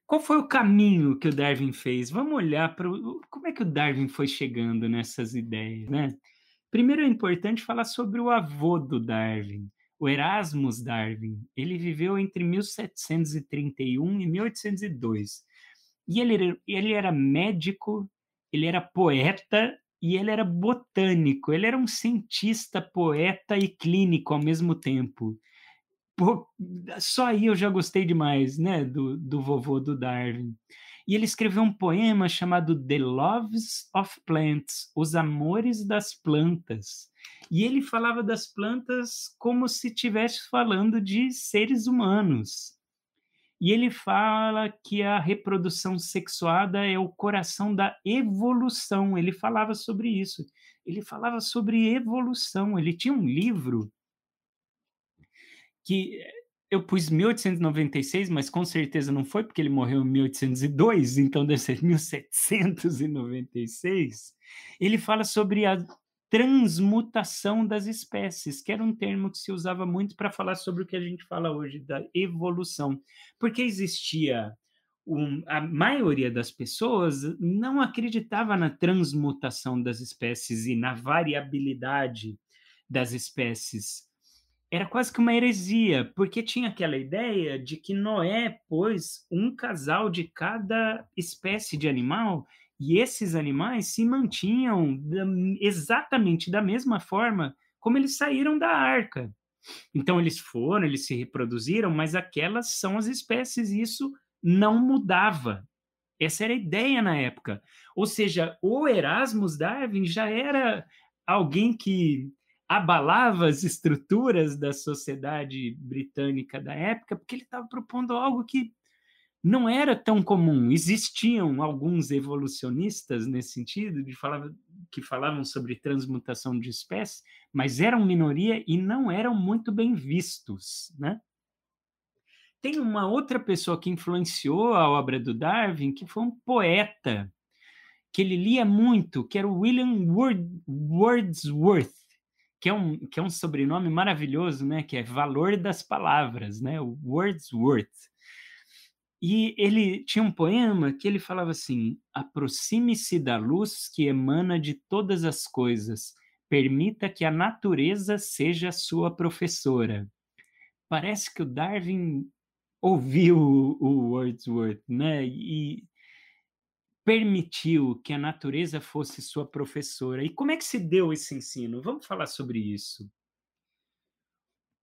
Qual foi o caminho que o Darwin fez? Vamos olhar para como é que o Darwin foi chegando nessas ideias, né? Primeiro é importante falar sobre o avô do Darwin, o Erasmus Darwin, ele viveu entre 1731 e 1802. E ele, ele era médico, ele era poeta e ele era botânico. Ele era um cientista, poeta e clínico ao mesmo tempo. Pô, só aí eu já gostei demais, né, do, do vovô do Darwin. E ele escreveu um poema chamado The Loves of Plants, Os Amores das Plantas. E ele falava das plantas como se estivesse falando de seres humanos. E ele fala que a reprodução sexuada é o coração da evolução. Ele falava sobre isso. Ele falava sobre evolução. Ele tinha um livro que eu pus 1896, mas com certeza não foi, porque ele morreu em 1802, então deve ser 1796. Ele fala sobre a transmutação das espécies, que era um termo que se usava muito para falar sobre o que a gente fala hoje da evolução, porque existia um, a maioria das pessoas não acreditava na transmutação das espécies e na variabilidade das espécies. Era quase que uma heresia, porque tinha aquela ideia de que Noé pôs um casal de cada espécie de animal e esses animais se mantinham exatamente da mesma forma como eles saíram da arca. Então, eles foram, eles se reproduziram, mas aquelas são as espécies e isso não mudava. Essa era a ideia na época. Ou seja, o Erasmus Darwin já era alguém que abalava as estruturas da sociedade britânica da época, porque ele estava propondo algo que não era tão comum. Existiam alguns evolucionistas nesse sentido, de que falavam sobre transmutação de espécies, mas eram minoria e não eram muito bem vistos, né? Tem uma outra pessoa que influenciou a obra do Darwin, que foi um poeta, que ele lia muito, que era o William Wordsworth, que é um, que é um sobrenome maravilhoso, né? Que é Valor das Palavras, né? O Wordsworth. E ele tinha um poema que ele falava assim: aproxime-se da luz que emana de todas as coisas, permita que a natureza seja sua professora. Parece que o Darwin ouviu o Wordsworth, né? E permitiu que a natureza fosse sua professora. E como é que se deu esse ensino? Vamos falar sobre isso.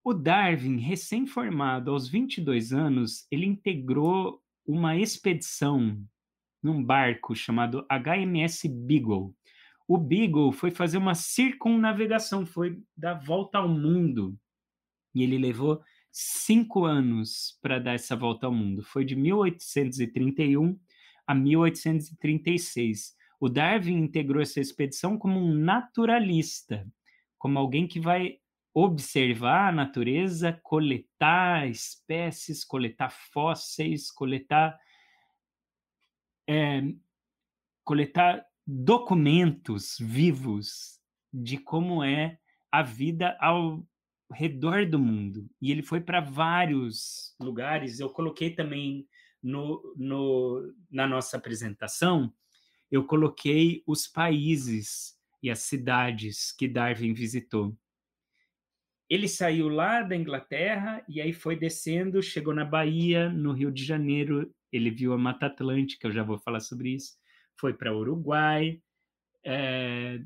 O Darwin, recém-formado aos 22 anos, ele integrou uma expedição num barco chamado HMS Beagle. O Beagle foi fazer uma circunnavegação, foi dar volta ao mundo. E ele levou cinco anos para dar essa volta ao mundo. Foi de 1831 a 1836. O Darwin integrou essa expedição como um naturalista, como alguém que vai observar a natureza, coletar espécies, coletar fósseis, coletar é, coletar documentos vivos de como é a vida ao redor do mundo. E ele foi para vários lugares. Eu coloquei também no, no, na nossa apresentação, eu coloquei os países e as cidades que Darwin visitou. Ele saiu lá da Inglaterra e aí foi descendo, chegou na Bahia, no Rio de Janeiro, ele viu a Mata Atlântica, eu já vou falar sobre isso. Foi para Uruguai, é,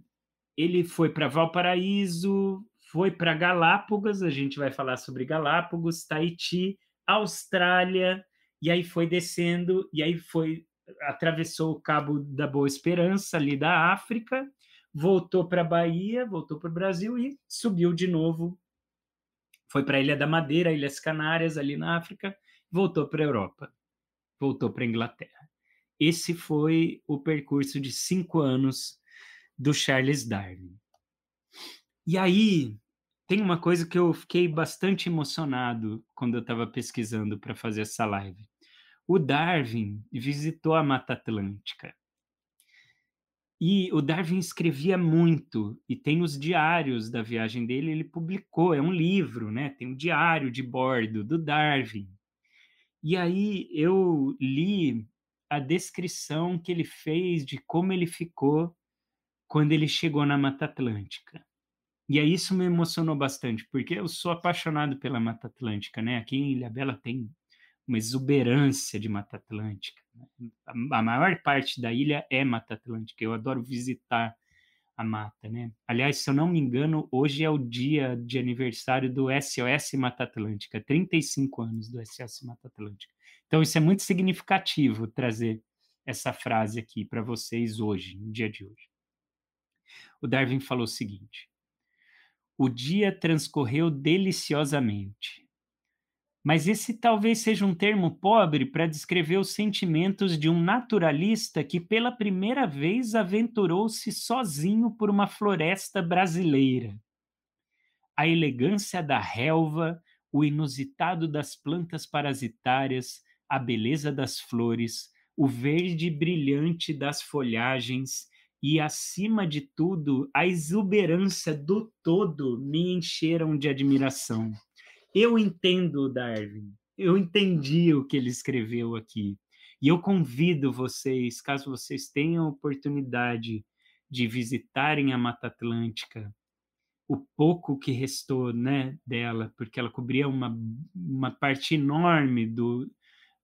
ele foi para Valparaíso, foi para Galápagos, a gente vai falar sobre Galápagos, Tahiti, Austrália, e aí foi descendo, e aí foi atravessou o Cabo da Boa Esperança ali da África, voltou para a Bahia, voltou para o Brasil e subiu de novo foi para a Ilha da Madeira, Ilhas Canárias, ali na África, voltou para a Europa, voltou para a Inglaterra. Esse foi o percurso de cinco anos do Charles Darwin. E aí, tem uma coisa que eu fiquei bastante emocionado quando eu estava pesquisando para fazer essa live. O Darwin visitou a Mata Atlântica. E o Darwin escrevia muito, e tem os diários da viagem dele, ele publicou, é um livro, né? Tem um diário de bordo do Darwin. E aí eu li a descrição que ele fez de como ele ficou quando ele chegou na Mata Atlântica. E aí isso me emocionou bastante, porque eu sou apaixonado pela Mata Atlântica, né? Aqui em Ilhabela tem uma exuberância de Mata Atlântica. Né? A, maior parte da ilha é Mata Atlântica. Eu adoro visitar a mata, né? Aliás, se eu não me engano, hoje é o dia de aniversário do SOS Mata Atlântica, 35 anos do SOS Mata Atlântica. Então, isso é muito significativo trazer essa frase aqui para vocês hoje, no dia de hoje. O Darwin falou o seguinte: O dia transcorreu deliciosamente. Mas esse talvez seja um termo pobre para descrever os sentimentos de um naturalista que pela primeira vez aventurou-se sozinho por uma floresta brasileira. A elegância da relva, o inusitado das plantas parasitárias, a beleza das flores, o verde brilhante das folhagens e, acima de tudo, a exuberância do todo me encheram de admiração. Eu entendo Darwin, eu entendi o que ele escreveu aqui. E eu convido vocês, caso vocês tenham oportunidade de visitarem a Mata Atlântica, o pouco que restou né, dela, porque ela cobria uma, uma parte enorme do,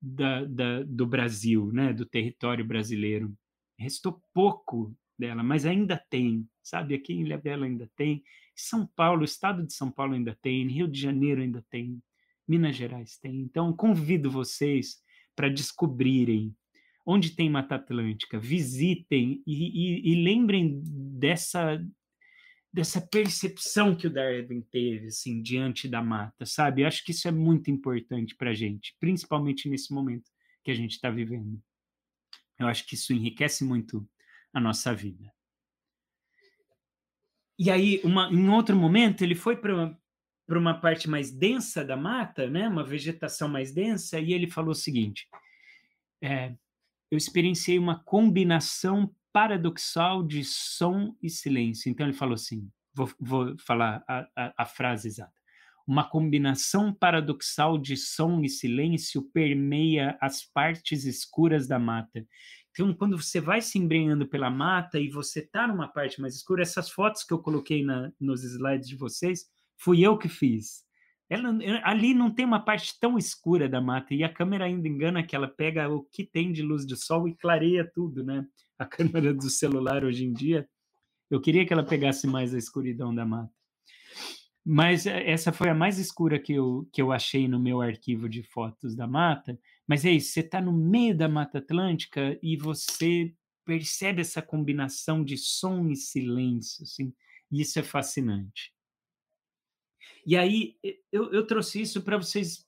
da, da, do Brasil, né, do território brasileiro. Restou pouco dela, mas ainda tem, sabe? Aqui em Ilhabela ainda tem, são Paulo, o estado de São Paulo ainda tem, Rio de Janeiro ainda tem, Minas Gerais tem. Então, convido vocês para descobrirem onde tem Mata Atlântica, visitem e, e, e, lembrem dessa dessa percepção que o Darwin teve assim diante da mata, sabe? Eu acho que isso é muito importante para a gente, principalmente nesse momento que a gente está vivendo. Eu acho que isso enriquece muito a nossa vida. E aí, uma, em outro momento, ele foi para uma parte mais densa da mata, né, uma vegetação mais densa, e ele falou o seguinte: é, eu experienciei uma combinação paradoxal de som e silêncio. Então ele falou assim: vou, vou falar a, a, a frase exata. Uma combinação paradoxal de som e silêncio permeia as partes escuras da mata. Então, quando você vai se embrenhando pela mata e você está numa parte mais escura, essas fotos que eu coloquei na, nos slides de vocês, fui eu que fiz. Ela, ali não tem uma parte tão escura da mata e a câmera ainda engana que ela pega o que tem de luz de sol e clareia tudo, né? A câmera do celular hoje em dia, eu queria que ela pegasse mais a escuridão da mata. Mas eh, essa foi a mais escura que eu, que eu achei no meu arquivo de fotos da mata. Mas é isso, você está no meio da Mata Atlântica e você percebe essa combinação de som e silêncio, assim, e isso é fascinante. E aí eu, eu trouxe isso para vocês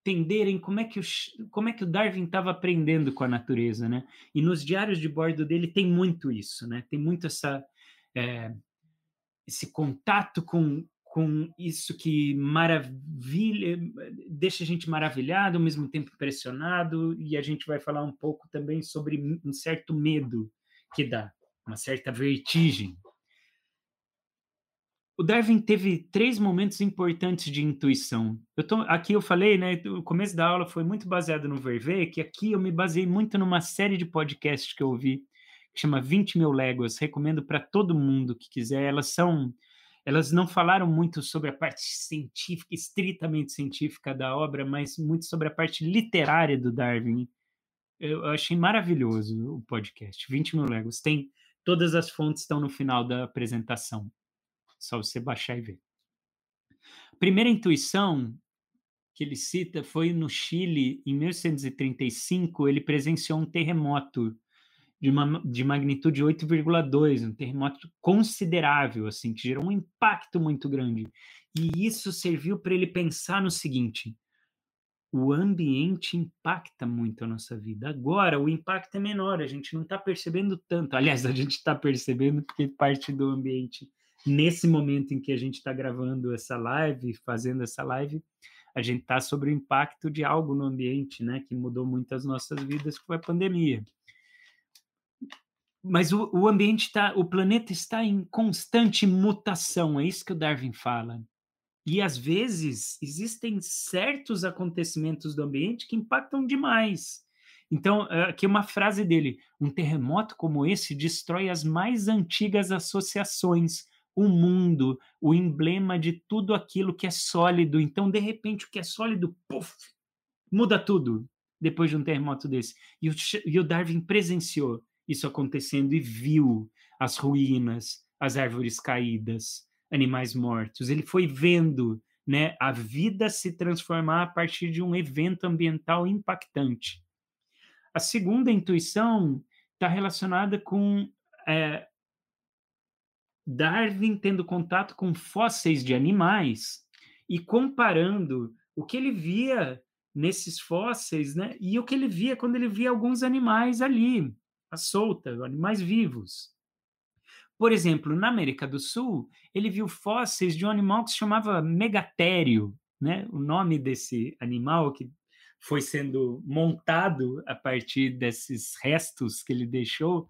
entenderem como é que o, como é que o Darwin estava aprendendo com a natureza, né? E nos diários de bordo dele tem muito isso, né? Tem muito essa é, esse contato com com isso que maravilha, deixa a gente maravilhado, ao mesmo tempo impressionado, e a gente vai falar um pouco também sobre um certo medo que dá, uma certa vertigem. O Darwin teve três momentos importantes de intuição. Eu tô, aqui eu falei, né, o começo da aula foi muito baseado no Verve, que aqui eu me baseei muito numa série de podcasts que eu ouvi, que chama 20 mil léguas, recomendo para todo mundo que quiser, elas são elas não falaram muito sobre a parte científica, estritamente científica da obra, mas muito sobre a parte literária do Darwin. Eu achei maravilhoso o podcast, 20 mil léguas. Tem todas as fontes estão no final da apresentação. Só você baixar e ver. A primeira intuição que ele cita foi no Chile, em 1835, ele presenciou um terremoto de, uma, de magnitude 8,2, um terremoto considerável, assim, que gerou um impacto muito grande. E isso serviu para ele pensar no seguinte: o ambiente impacta muito a nossa vida. Agora, o impacto é menor, a gente não está percebendo tanto. Aliás, a gente está percebendo porque parte do ambiente, nesse momento em que a gente está gravando essa live, fazendo essa live, a gente está sobre o impacto de algo no ambiente, né, que mudou muito as nossas vidas, que foi a pandemia mas o, o ambiente está, o planeta está em constante mutação, é isso que o Darwin fala. E às vezes existem certos acontecimentos do ambiente que impactam demais. Então, eh, aqui uma frase dele: um terremoto como esse destrói as mais antigas associações, o mundo, o emblema de tudo aquilo que é sólido. Então, de repente, o que é sólido, puff, muda tudo depois de um terremoto desse. E o, e o Darwin presenciou isso acontecendo e viu as ruínas, as árvores caídas, animais mortos. Ele foi vendo né, a vida se transformar a partir de um evento ambiental impactante. A segunda intuição está relacionada com é, Darwin tendo contato com fósseis de animais e comparando o que ele via nesses fósseis né, e o que ele via quando ele via alguns animais ali solta, animais vivos. Por exemplo, na América do Sul, ele viu fósseis de um animal que se chamava megatério, né? O nome desse animal que foi sendo montado a partir desses restos que ele deixou,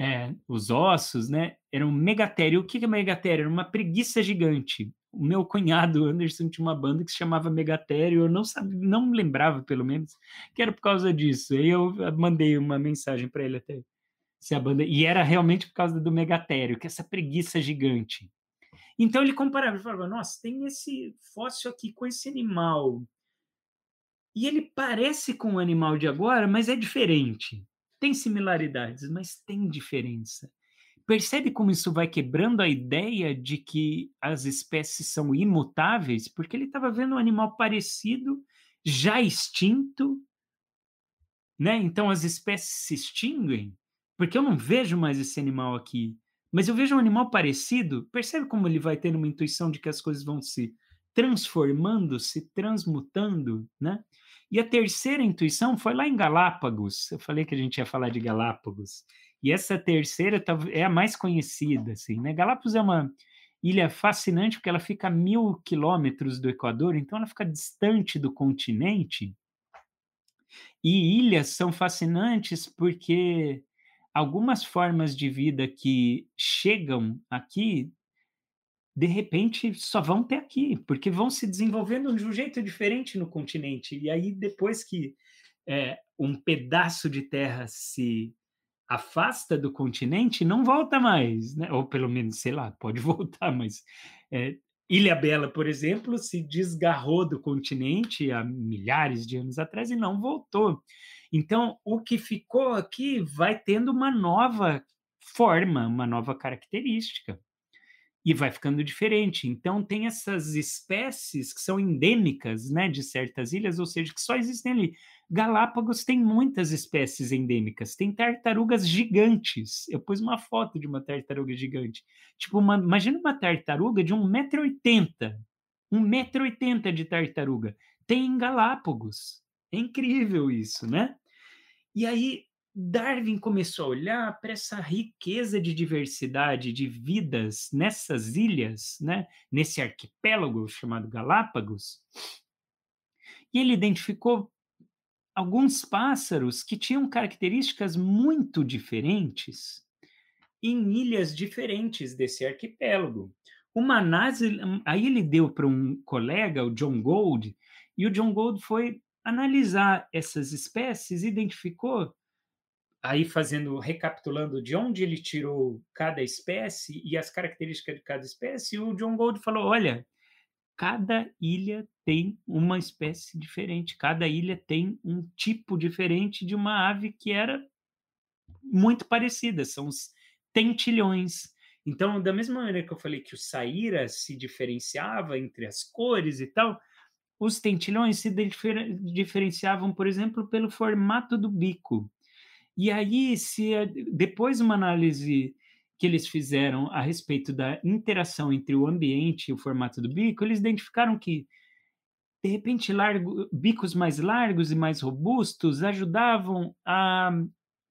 é, os ossos, né? Era um megatério. O que é megatério? Era uma preguiça gigante o meu cunhado Anderson tinha uma banda que se chamava Megatério, eu não sabia, não lembrava pelo menos que era por causa disso. Aí eu mandei uma mensagem para ele até se a banda e era realmente por causa do Megatério, que é essa preguiça gigante. Então ele comparava, ele falava: "Nossa, tem esse fóssil aqui com esse animal. E ele parece com o animal de agora, mas é diferente. Tem similaridades, mas tem diferença. Percebe como isso vai quebrando a ideia de que as espécies são imutáveis? Porque ele estava vendo um animal parecido, já extinto, né? Então as espécies se extinguem, porque eu não vejo mais esse animal aqui, mas eu vejo um animal parecido. Percebe como ele vai tendo uma intuição de que as coisas vão se transformando-se, transmutando, né? E a terceira intuição foi lá em Galápagos. Eu falei que a gente ia falar de Galápagos. E essa terceira é a mais conhecida, assim, né? Galápagos é uma ilha fascinante porque ela fica a mil quilômetros do Equador, então ela fica distante do continente. E ilhas são fascinantes porque algumas formas de vida que chegam aqui, de repente, só vão ter aqui, porque vão se desenvolvendo de um jeito diferente no continente. E aí, depois que é, um pedaço de terra se afasta do continente, não volta mais, né? Ou pelo menos, sei lá, pode voltar, mas é, Ilha Bela, por exemplo, se desgarrou do continente há milhares de anos atrás e não voltou. Então, o que ficou aqui vai tendo uma nova forma, uma nova característica e vai ficando diferente. Então, tem essas espécies que são endêmicas né, de certas ilhas, ou seja, que só existem ali. Galápagos tem muitas espécies endêmicas. Tem tartarugas gigantes. Eu pus uma foto de uma tartaruga gigante. Tipo, uma, imagina uma tartaruga de 1,80m. 1,80m de tartaruga. Tem em Galápagos. É incrível isso, né? E aí, Darwin começou a olhar para essa riqueza de diversidade de vidas nessas ilhas, né? nesse arquipélago chamado Galápagos, e ele identificou alguns pássaros que tinham características muito diferentes em ilhas diferentes desse arquipélago. Uma análise, aí ele deu para um colega, o John Gold, e o John Gold foi analisar essas espécies, identificou, aí fazendo, recapitulando de onde ele tirou cada espécie e as características de cada espécie, o John Gold falou: olha, cada ilha tem uma espécie diferente, cada ilha tem um tipo diferente de uma ave que era muito parecida, são os tentilhões. Então, da mesma maneira que eu falei que o saíra se diferenciava entre as cores e tal, os tentilhões se difer diferenciavam, por exemplo, pelo formato do bico. E aí, se depois uma análise que eles fizeram a respeito da interação entre o ambiente e o formato do bico, eles identificaram que, de repente, largo, bicos mais largos e mais robustos ajudavam a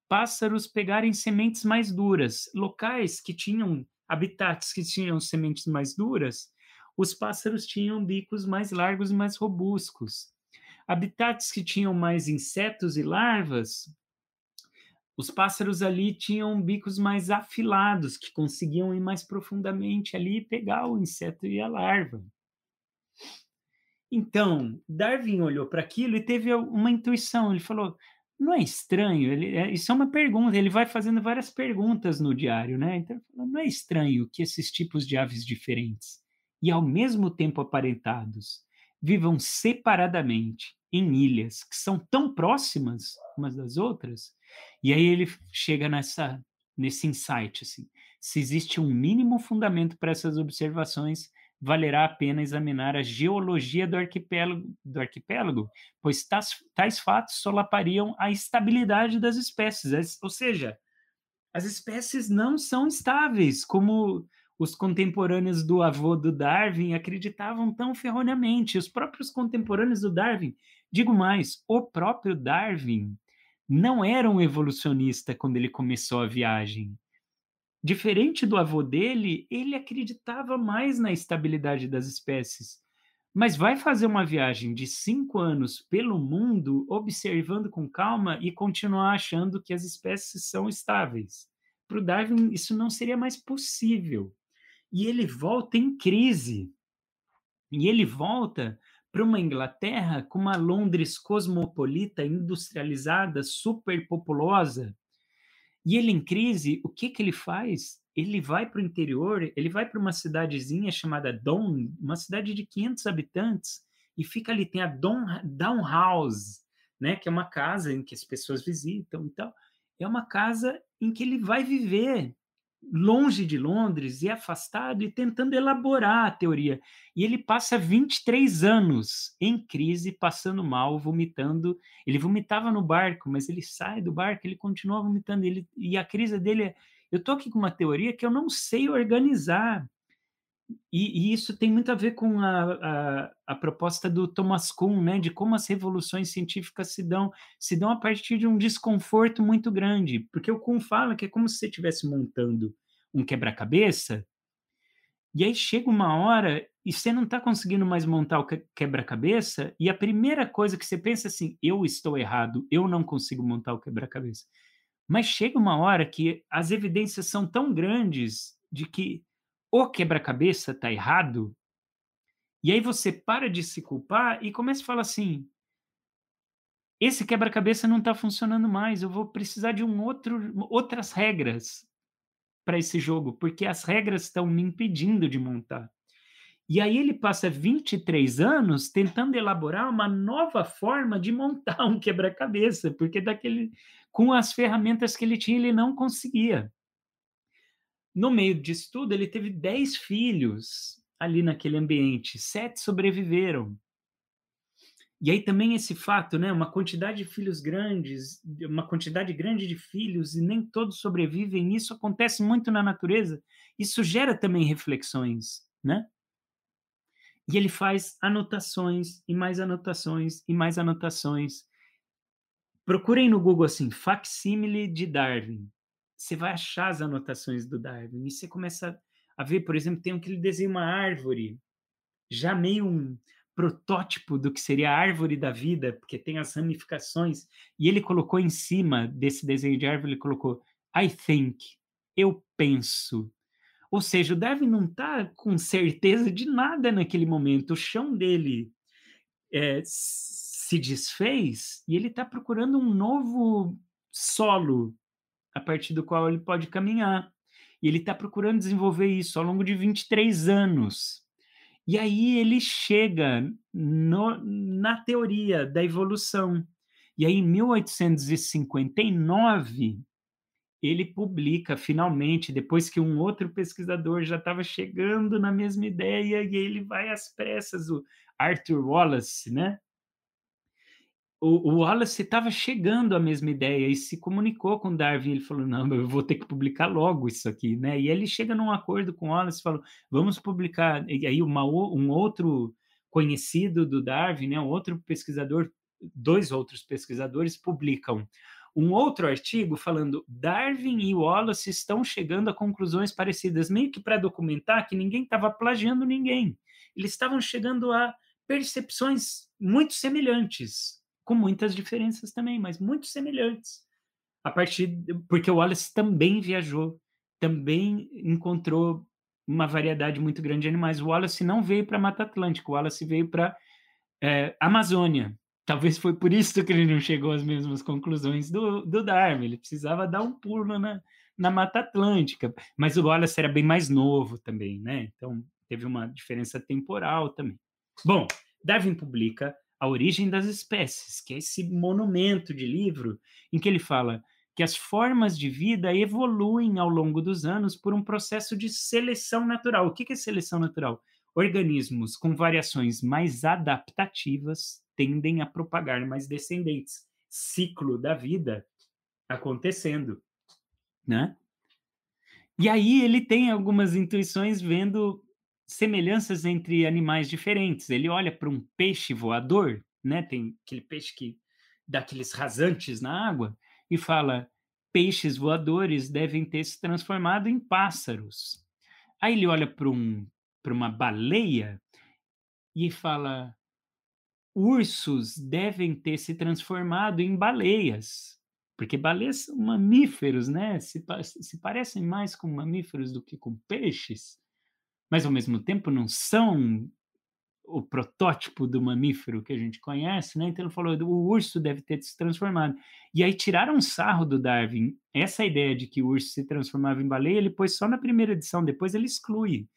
pássaros pegarem sementes mais duras. Locais que tinham habitats que tinham sementes mais duras, os pássaros tinham bicos mais largos e mais robustos. Habitats que tinham mais insetos e larvas, os pássaros ali tinham bicos mais afilados, que conseguiam ir mais profundamente ali e pegar o inseto e a larva. Então, Darwin olhou para aquilo e teve uma intuição. Ele falou: não é estranho? Ele, é, isso é uma pergunta. Ele vai fazendo várias perguntas no diário, né? Então, não é estranho que esses tipos de aves diferentes e ao mesmo tempo aparentados vivam separadamente em ilhas que são tão próximas umas das outras e aí ele chega nessa nesse insight assim, se existe um mínimo fundamento para essas observações, valerá a pena examinar a geologia do arquipélago, do arquipélago pois tais, tais fatos solapariam a estabilidade das espécies, ou seja, as espécies não são estáveis, como os contemporâneos do avô do Darwin acreditavam tão ferronamente. Os próprios contemporâneos do Darwin, digo mais, o próprio Darwin não era um evolucionista quando ele começou a viagem. Diferente do avô dele, ele acreditava mais na estabilidade das espécies. Mas vai fazer uma viagem de cinco anos pelo mundo, observando com calma e continuar achando que as espécies são estáveis. Para o Darwin, isso não seria mais possível. E ele volta em crise. E ele volta para uma Inglaterra com uma Londres cosmopolita, industrializada, superpopulosa. E ele em crise, o que que ele faz? Ele vai para o interior, ele vai para uma cidadezinha chamada Don, uma cidade de 500 habitantes, e fica ali, tem a Don, Down House, né, que é uma casa em que as pessoas visitam e tal. É uma casa em que ele vai viver longe de Londres e afastado e tentando elaborar a teoria. E ele passa 23 anos em crise, passando mal, vomitando. Ele vomitava no barco, mas ele sai do barco, ele continua vomitando. Ele, e a crise dele é: eu estou aqui com uma teoria que eu não sei organizar. E, e, isso tem muito a ver com a, a, a, proposta do Thomas Kuhn, né, de como as revoluções científicas se dão, se dão a partir de um desconforto muito grande, porque o Kuhn fala que é como se você estivesse montando um quebra-cabeça, e aí chega uma hora e você não está conseguindo mais montar o quebra-cabeça, e a primeira coisa que você pensa é assim, eu estou errado, eu não consigo montar o quebra-cabeça. Mas chega uma hora que as evidências são tão grandes de que o quebra-cabeça está errado, e aí você para de se culpar e começa a falar assim: esse quebra-cabeça não está funcionando mais, eu vou precisar de um outro, outras regras para esse jogo, porque as regras estão me impedindo de montar. E aí ele passa 23 anos tentando elaborar uma nova forma de montar um quebra-cabeça, porque daquele com as ferramentas que ele tinha ele não conseguia no meio disso tudo, ele teve 10 filhos ali naquele ambiente, sete sobreviveram. E aí também esse fato, né, uma quantidade de filhos grandes, uma quantidade grande de filhos e nem todos sobrevivem, isso acontece muito na natureza. Isso gera também reflexões, né? E ele faz anotações e mais anotações e mais anotações. Procurem no Google assim, facsímile de Darwin você vai achar as anotações do Darwin e você começa a ver, por exemplo, tem um que ele desenha uma árvore, já meio um protótipo do que seria a árvore da vida, porque tem as ramificações, e ele colocou em cima desse desenho de árvore, ele colocou I think, eu penso. Ou seja, o Darwin não está com certeza de nada naquele momento, o chão dele é, se desfez e ele está procurando um novo solo a partir do qual ele pode caminhar. E ele está procurando desenvolver isso ao longo de 23 anos. E aí ele chega no, na teoria da evolução. E aí, em 1859, ele publica finalmente, depois que um outro pesquisador já estava chegando na mesma ideia, e ele vai às pressas, o Arthur Wallace, né? O, o Wallace estava chegando à mesma ideia e se comunicou com Darwin. Ele falou: Não, eu vou ter que publicar logo isso aqui, né? E ele chega num acordo com o Wallace e falou: Vamos publicar. E aí, uma, um outro conhecido do Darwin, né, um outro pesquisador, dois outros pesquisadores publicam um outro artigo falando Darwin e Wallace estão chegando a conclusões parecidas, meio que para documentar que ninguém estava plagiando ninguém. Eles estavam chegando a percepções muito semelhantes com muitas diferenças também, mas muito semelhantes. A partir porque o Wallace também viajou, também encontrou uma variedade muito grande de animais. O Wallace não veio para a Mata Atlântica, o Wallace veio para é, Amazônia. Talvez foi por isso que ele não chegou às mesmas conclusões do, do Darwin. Ele precisava dar um pulo na, na Mata Atlântica. Mas o Wallace era bem mais novo também, né? Então teve uma diferença temporal também. Bom, Darwin publica a Origem das Espécies, que é esse monumento de livro em que ele fala que as formas de vida evoluem ao longo dos anos por um processo de seleção natural. O que é seleção natural? Organismos com variações mais adaptativas tendem a propagar mais descendentes. Ciclo da vida acontecendo, né? E aí ele tem algumas intuições vendo semelhanças entre animais diferentes. Ele olha para um peixe voador, né? Tem aquele peixe que dá aqueles rasantes na água e fala: peixes voadores devem ter se transformado em pássaros. Aí ele olha para um, para uma baleia e fala: ursos devem ter se transformado em baleias. Porque baleias são mamíferos, né? Se, se parecem mais com mamíferos do que com peixes mas ao mesmo tempo não são o protótipo do mamífero que a gente conhece, né? Então ele falou, o urso deve ter se transformado. E aí tiraram um sarro do Darwin. Essa ideia de que o urso se transformava em baleia, ele pôs só na primeira edição, depois ele exclui.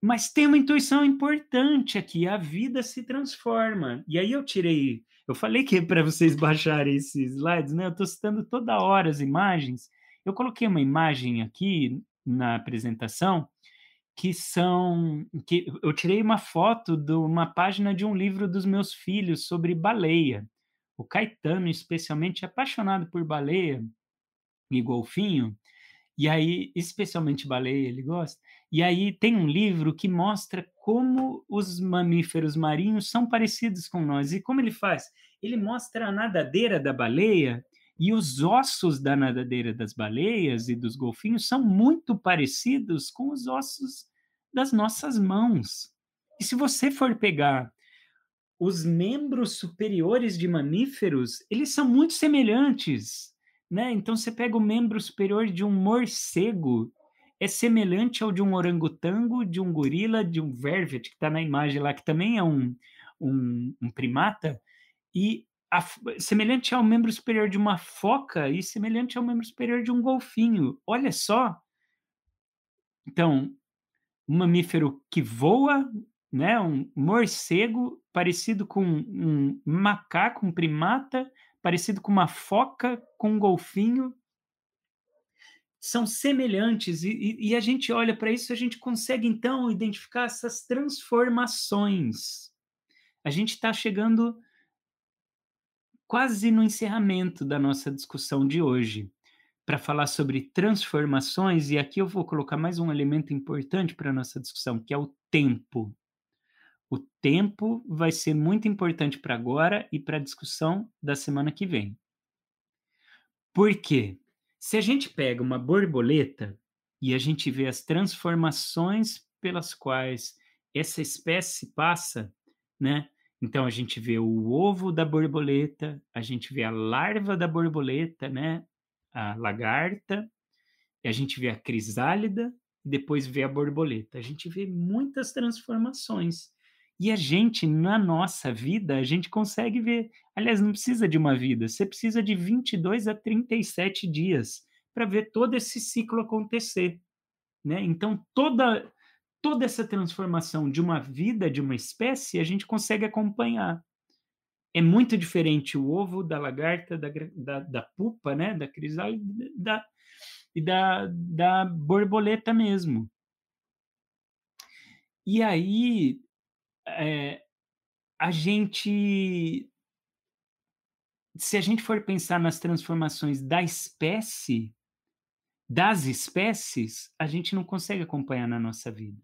Mas tem uma intuição importante aqui, a vida se transforma. E aí eu tirei, eu falei que para vocês baixarem esses slides, né? Eu estou citando toda hora as imagens. Eu coloquei uma imagem aqui na apresentação, que são que eu tirei uma foto de uma página de um livro dos meus filhos sobre baleia. O Caetano, especialmente apaixonado por baleia e golfinho, E aí, especialmente baleia, ele gosta. E aí tem um livro que mostra como os mamíferos marinhos são parecidos com nós. E como ele faz? Ele mostra a nadadeira da baleia e os ossos da nadadeira das baleias e dos golfinhos são muito parecidos com os ossos das nossas mãos. E se você for pegar os membros superiores de mamíferos, eles são muito semelhantes, né? Então você pega o membro superior de um morcego, é semelhante ao de um orangotango, de um gorila, de um vervet, que está na imagem lá, que também é um, um, um primata, e a, semelhante ao membro superior de uma foca e semelhante ao membro superior de um golfinho. Olha só! Então, um mamífero que voa, né, um morcego parecido com um macaco, um primata, parecido com uma foca, com um golfinho, são semelhantes e, e, e a gente olha para isso, a gente consegue então identificar essas transformações. A gente está chegando quase no encerramento da nossa discussão de hoje para falar sobre transformações, e aqui eu vou colocar mais um elemento importante para a nossa discussão, que é o tempo. O tempo vai ser muito importante para agora e para a discussão da semana que vem. Por quê? Se a gente pega uma borboleta e a gente vê as transformações pelas quais essa espécie passa, né? Então a gente vê o ovo da borboleta, a gente vê a larva da borboleta, né? A lagarta, a gente vê a crisálida e depois vê a borboleta. A gente vê muitas transformações. E a gente, na nossa vida, a gente consegue ver. Aliás, não precisa de uma vida, você precisa de 22 a 37 dias para ver todo esse ciclo acontecer. Né? Então, toda, toda essa transformação de uma vida, de uma espécie, a gente consegue acompanhar. É muito diferente o ovo da lagarta, da, da, da pupa, né? da crisálida da, e da, da borboleta mesmo. E aí, é, a gente. Se a gente for pensar nas transformações da espécie, das espécies, a gente não consegue acompanhar na nossa vida.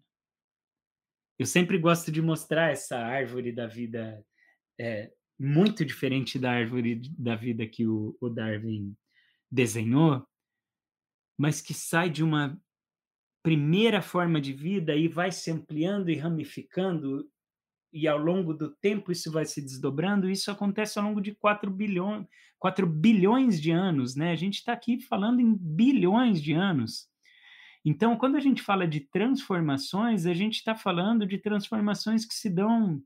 Eu sempre gosto de mostrar essa árvore da vida é, muito diferente da árvore da vida que o, o Darwin desenhou, mas que sai de uma primeira forma de vida e vai se ampliando e ramificando e ao longo do tempo isso vai se desdobrando, isso acontece ao longo de 4 bilhões, 4 bilhões de anos, né? A gente está aqui falando em bilhões de anos. Então, quando a gente fala de transformações, a gente está falando de transformações que se dão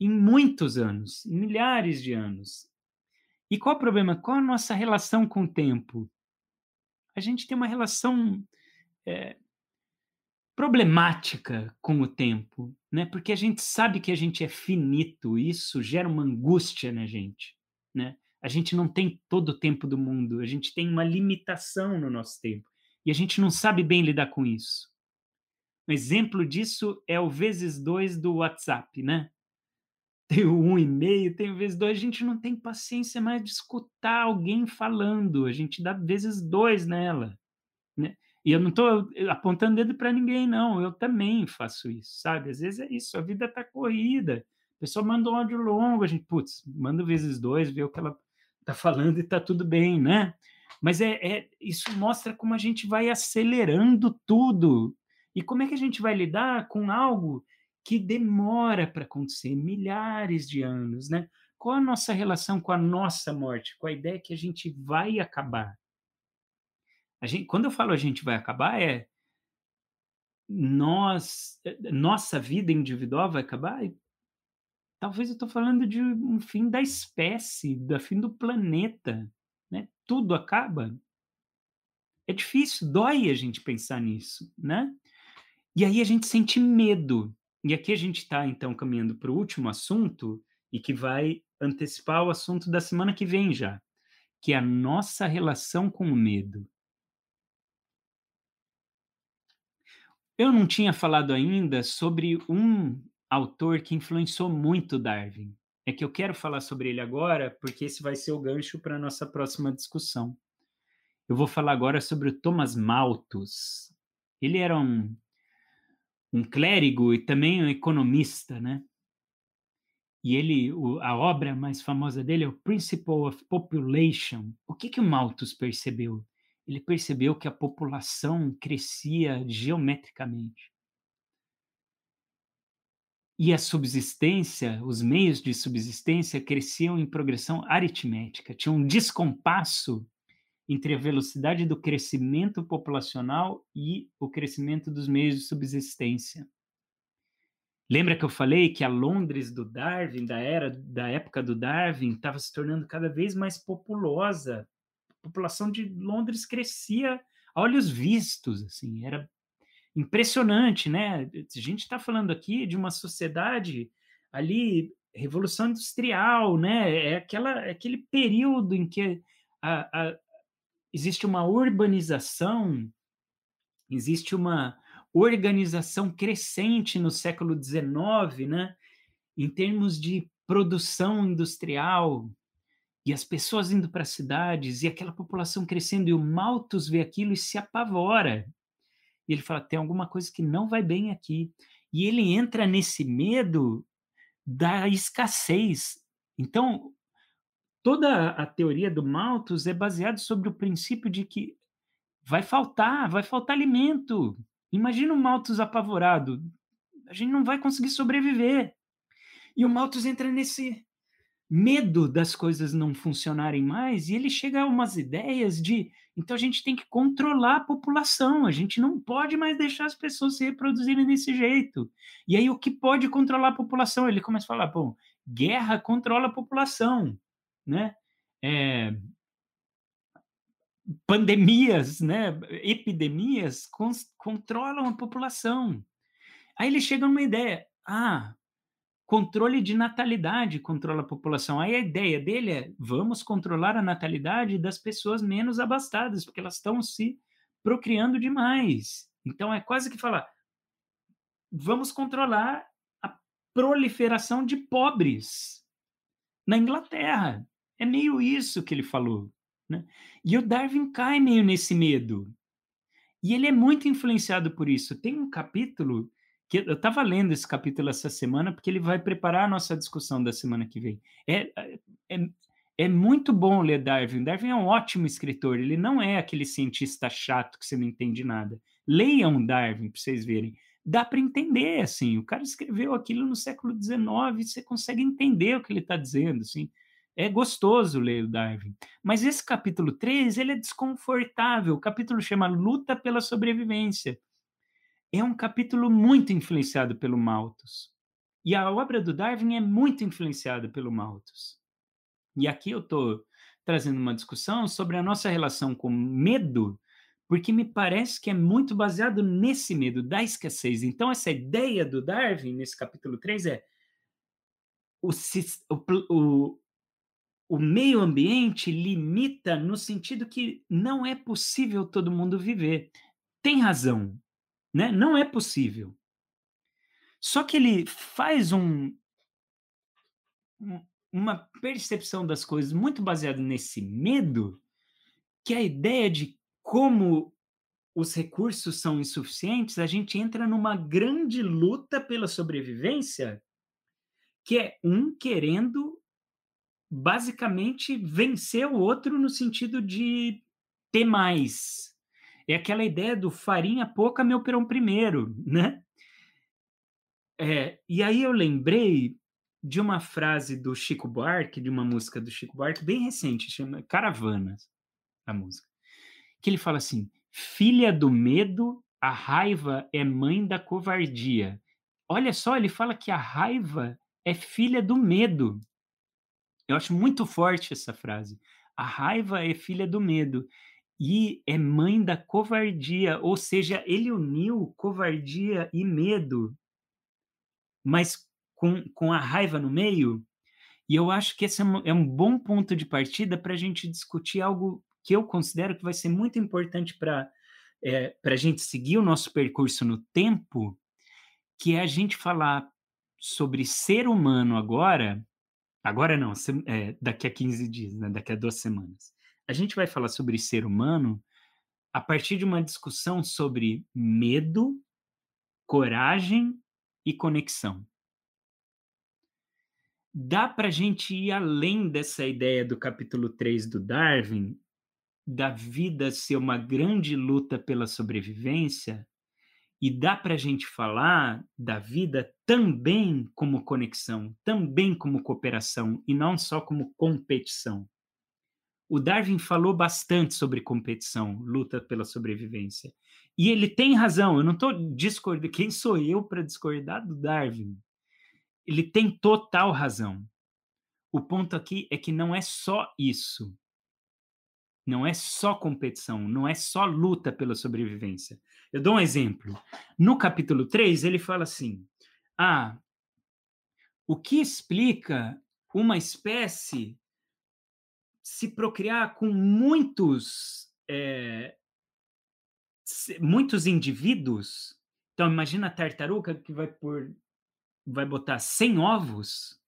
em muitos anos, em milhares de anos. E qual o problema? Qual a nossa relação com o tempo? A gente tem uma relação é, problemática com o tempo, né? Porque a gente sabe que a gente é finito, e isso gera uma angústia na gente, né? A gente não tem todo o tempo do mundo, a gente tem uma limitação no nosso tempo e a gente não sabe bem lidar com isso. Um exemplo disso é o vezes dois do WhatsApp, né? Tem o um e meio, tem o vezes dois. A gente não tem paciência mais de escutar alguém falando. A gente dá vezes dois nela, né? E eu não estou apontando dedo para ninguém, não. Eu também faço isso, sabe? Às vezes é isso, a vida está corrida. A pessoa manda um áudio longo, a gente, putz, manda vezes dois, vê o que ela está falando e está tudo bem, né? Mas é, é, isso mostra como a gente vai acelerando tudo. E como é que a gente vai lidar com algo que demora para acontecer milhares de anos, né? Qual a nossa relação com a nossa morte, com a ideia que a gente vai acabar? A gente, quando eu falo a gente vai acabar, é nós, eh, nossa vida individual vai acabar? Talvez eu estou falando de um fim da espécie, do fim do planeta? Tudo acaba. É difícil, dói a gente pensar nisso, né? E aí a gente sente medo. E aqui a gente está, então, caminhando para o último assunto e que vai antecipar o assunto da semana que vem já, que é a nossa relação com o medo. Eu não tinha falado ainda sobre um autor que influenciou muito Darwin. É que eu quero falar sobre ele agora, porque esse vai ser o gancho para a nossa próxima discussão. Eu vou falar agora sobre o Thomas Malthus. Ele era um, um clérigo e também um economista, né? E ele, o, a obra mais famosa dele é o Principle of Population. O que que o Malthus percebeu? Ele percebeu que a população crescia geometricamente. E a subsistência, os meios de subsistência cresciam em progressão aritmética. Tinha um descompasso entre a velocidade do crescimento populacional e o crescimento dos meios de subsistência. Lembra que eu falei que a Londres do Darwin, da era da época do Darwin, estava se tornando cada vez mais populosa. A população de Londres crescia a olhos vistos, assim, era impressionante, né? A gente está falando aqui de uma sociedade ali revolução industrial, né? É aquela é aquele período em que a, a, existe uma urbanização, existe uma organização crescente no século XIX, né? em termos de produção industrial, e as pessoas indo para as cidades, e aquela população crescendo, e o Malthus vê aquilo e se apavora. E ele fala: tem alguma coisa que não vai bem aqui. E ele entra nesse medo da escassez. Então, toda a teoria do Malthus é baseada sobre o princípio de que vai faltar, vai faltar alimento. Imagina o Malthus apavorado. A gente não vai conseguir sobreviver. E o Malthus entra nesse medo das coisas não funcionarem mais e ele chega a umas ideias de então a gente tem que controlar a população, a gente não pode mais deixar as pessoas se reproduzirem desse jeito. E aí o que pode controlar a população? Ele começa a falar, bom, guerra controla a população, né? É, pandemias, né, epidemias controlam a população. Aí ele chega numa ideia, ah, controle de natalidade controla a população. Aí a ideia dele é, vamos controlar a natalidade das pessoas menos abastadas, porque elas estão se procriando demais. Então é quase que falar, vamos controlar a proliferação de pobres na Inglaterra. É meio isso que ele falou. Né? E o Darwin cai meio nesse medo. E ele é muito influenciado por isso. Tem um capítulo que eu estava lendo esse capítulo essa semana porque ele vai preparar a nossa discussão da semana que vem. É, é, é muito bom ler Darwin. Darwin é um ótimo escritor. Ele não é aquele cientista chato que você não entende nada. Leiam Darwin para vocês verem. Dá para entender, assim. O cara escreveu aquilo no século XIX, você consegue entender o que ele está dizendo, assim. É gostoso ler o Darwin. Mas esse capítulo 3, ele é desconfortável. O capítulo chama Luta pela Sobrevivência. É um capítulo muito influenciado pelo Malthus. E a obra do Darwin é muito influenciada pelo Malthus. E aqui eu estou trazendo uma discussão sobre a nossa relação com medo, porque me parece que é muito baseado nesse medo da escassez. Então, essa ideia do Darwin, nesse capítulo 3, é o, o, o meio ambiente limita no sentido que não é possível todo mundo viver. Tem razão, né? Não é possível. Só que ele faz um, uma percepção das coisas muito baseada nesse medo, que a ideia de como os recursos são insuficientes, a gente entra numa grande luta pela sobrevivência, que é um querendo basicamente vencer o outro no sentido de ter mais. É aquela ideia do farinha pouca, meu perão primeiro, né? É, e aí eu lembrei de uma frase do Chico Buarque, de uma música do Chico Buarque bem recente, chama Caravanas, a música, que ele fala assim: filha do medo, a raiva é mãe da covardia. Olha só, ele fala que a raiva é filha do medo. Eu acho muito forte essa frase. A raiva é filha do medo e é mãe da covardia, ou seja, ele uniu covardia e medo, mas com, com a raiva no meio. E eu acho que esse é um, é um bom ponto de partida para a gente discutir algo que eu considero que vai ser muito importante para é, a gente seguir o nosso percurso no tempo, que é a gente falar sobre ser humano agora Agora não, é, daqui a 15 dias, né? daqui a duas semanas. A gente vai falar sobre ser humano a partir de uma discussão sobre medo, coragem e conexão. Dá para a gente ir além dessa ideia do capítulo 3 do Darwin, da vida ser uma grande luta pela sobrevivência, e dá para a gente falar da vida também como conexão, também como cooperação, e não só como competição. O Darwin falou bastante sobre competição, luta pela sobrevivência. E ele tem razão, eu não estou discordando. Quem sou eu para discordar do Darwin? Ele tem total razão. O ponto aqui é que não é só isso. Não é só competição, não é só luta pela sobrevivência. Eu dou um exemplo. No capítulo 3, ele fala assim: Ah, o que explica uma espécie se procriar com muitos é, muitos indivíduos. Então imagina a tartaruga que vai por vai botar 100 ovos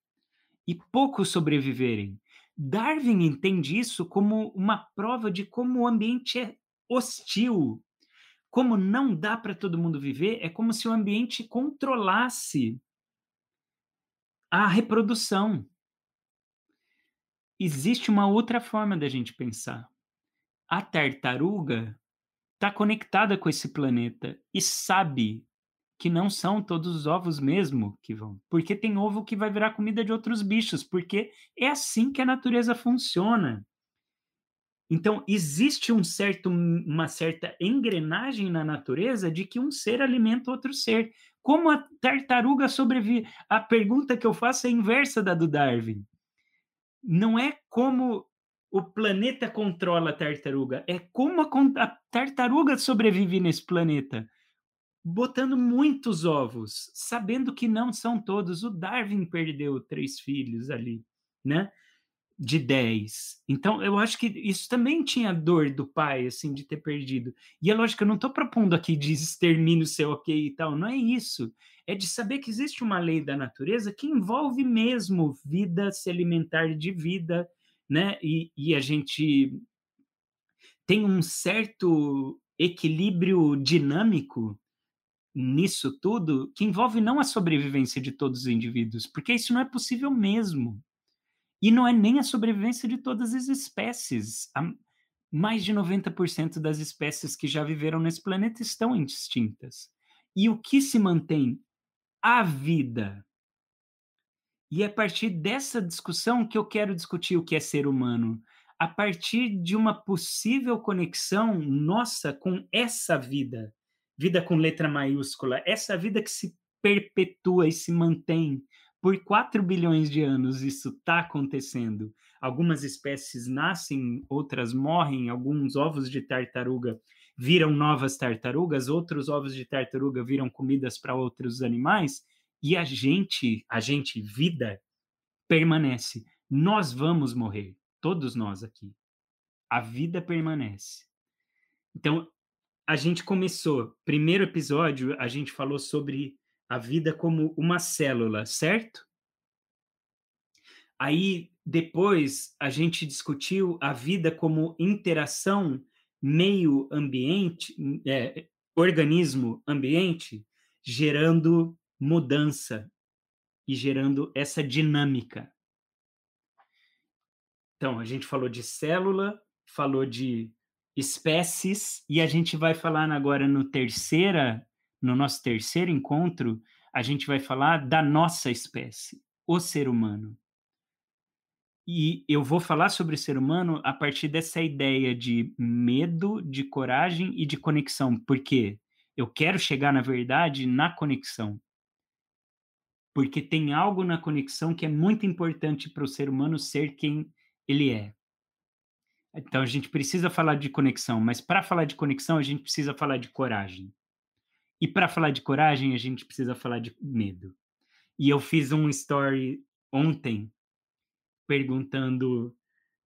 e poucos sobreviverem. Darwin entende isso como uma prova de como o ambiente é hostil. Como não dá para todo mundo viver, é como se o ambiente controlasse a reprodução existe uma outra forma da gente pensar. A tartaruga está conectada com esse planeta e sabe que não são todos os ovos mesmo que vão, porque tem ovo que vai virar comida de outros bichos, porque é assim que a natureza funciona. Então, existe um certo, uma certa engrenagem na natureza de que um ser alimenta outro ser. Como a tartaruga sobrevive? A pergunta que eu faço é inversa da do Darwin não é como o planeta controla a tartaruga, é como a, a tartaruga sobrevive nesse planeta. Botando muitos ovos, sabendo que não são todos. O Darwin perdeu três filhos ali, né? De 10. Então, eu acho que isso também tinha dor do pai, assim, de ter perdido. E é lógico, eu não estou propondo aqui de extermínio ser ok e tal, não é isso. É de saber que existe uma lei da natureza que envolve mesmo vida, se alimentar de vida, né? E, e a gente tem um certo equilíbrio dinâmico nisso tudo que envolve não a sobrevivência de todos os indivíduos, porque isso não é possível mesmo. E não é nem a sobrevivência de todas as espécies. mais de 90% das espécies que já viveram nesse planeta estão extintas. E o que se mantém? A vida. E é a partir dessa discussão que eu quero discutir o que é ser humano. A partir de uma possível conexão nossa com essa vida. Vida com letra maiúscula. Essa vida que se perpetua e se mantém por 4 bilhões de anos isso está acontecendo. Algumas espécies nascem, outras morrem, alguns ovos de tartaruga viram novas tartarugas, outros ovos de tartaruga viram comidas para outros animais, e a gente, a gente, vida, permanece. Nós vamos morrer, todos nós aqui. A vida permanece. Então, a gente começou, primeiro episódio, a gente falou sobre a vida como uma célula, certo? Aí depois a gente discutiu a vida como interação meio ambiente, é, organismo ambiente, gerando mudança e gerando essa dinâmica. Então, a gente falou de célula, falou de espécies, e a gente vai falar agora no terceira no nosso terceiro encontro, a gente vai falar da nossa espécie, o ser humano. E eu vou falar sobre o ser humano a partir dessa ideia de medo, de coragem e de conexão, porque eu quero chegar, na verdade, na conexão. Porque tem algo na conexão que é muito importante para o ser humano ser quem ele é. Então a gente precisa falar de conexão, mas para falar de conexão a gente precisa falar de coragem. E para falar de coragem, a gente precisa falar de medo. E eu fiz um story ontem perguntando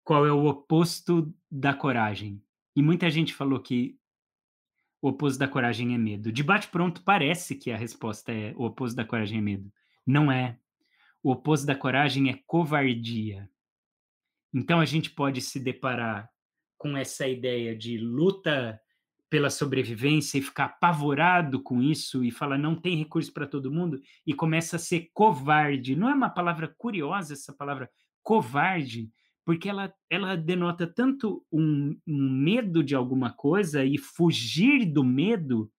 qual é o oposto da coragem. E muita gente falou que o oposto da coragem é medo. De bate-pronto, parece que a resposta é o oposto da coragem é medo. Não é. O oposto da coragem é covardia. Então a gente pode se deparar com essa ideia de luta pela sobrevivência e ficar apavorado com isso e fala não tem recurso para todo mundo e começa a ser covarde. Não é uma palavra curiosa essa palavra covarde, porque ela, ela denota tanto um, um medo de alguma coisa e fugir do medo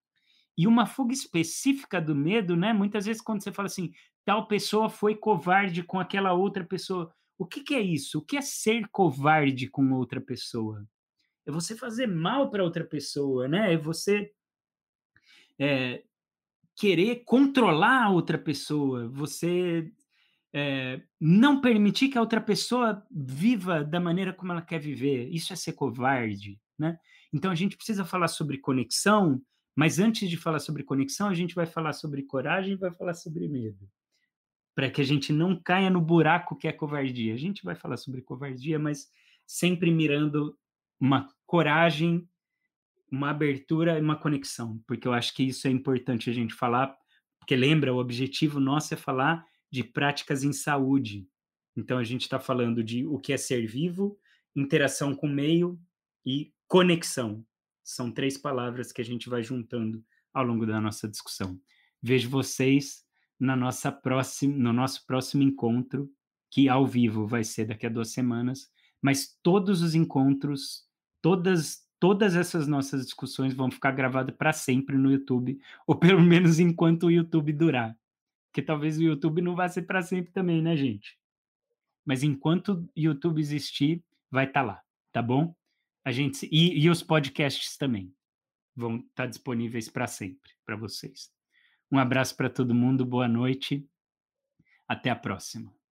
e uma fuga específica do medo, né? Muitas vezes quando você fala assim, tal pessoa foi covarde com aquela outra pessoa, o que, que é isso? O que é ser covarde com outra pessoa? É você fazer mal para outra pessoa, né? É você é, querer controlar a outra pessoa, você é, não permitir que a outra pessoa viva da maneira como ela quer viver. Isso é ser covarde, né? Então a gente precisa falar sobre conexão, mas antes de falar sobre conexão, a gente vai falar sobre coragem e vai falar sobre medo. Para que a gente não caia no buraco que é covardia. A gente vai falar sobre covardia, mas sempre mirando uma coragem, uma abertura e uma conexão, porque eu acho que isso é importante a gente falar, porque lembra, o objetivo nosso é falar de práticas em saúde. Então a gente está falando de o que é ser vivo, interação com o meio e conexão. São três palavras que a gente vai juntando ao longo da nossa discussão. Vejo vocês na nossa próxima, no nosso próximo encontro, que ao vivo vai ser daqui a duas semanas, mas todos os encontros todas todas essas nossas discussões vão ficar gravadas para sempre no YouTube, ou pelo menos enquanto o YouTube durar. Porque talvez o YouTube não vá ser para sempre também, né, gente? Mas enquanto o YouTube existir, vai estar tá lá, tá bom? A gente e, e os podcasts também vão estar tá disponíveis para sempre para vocês. Um abraço para todo mundo, boa noite. Até a próxima.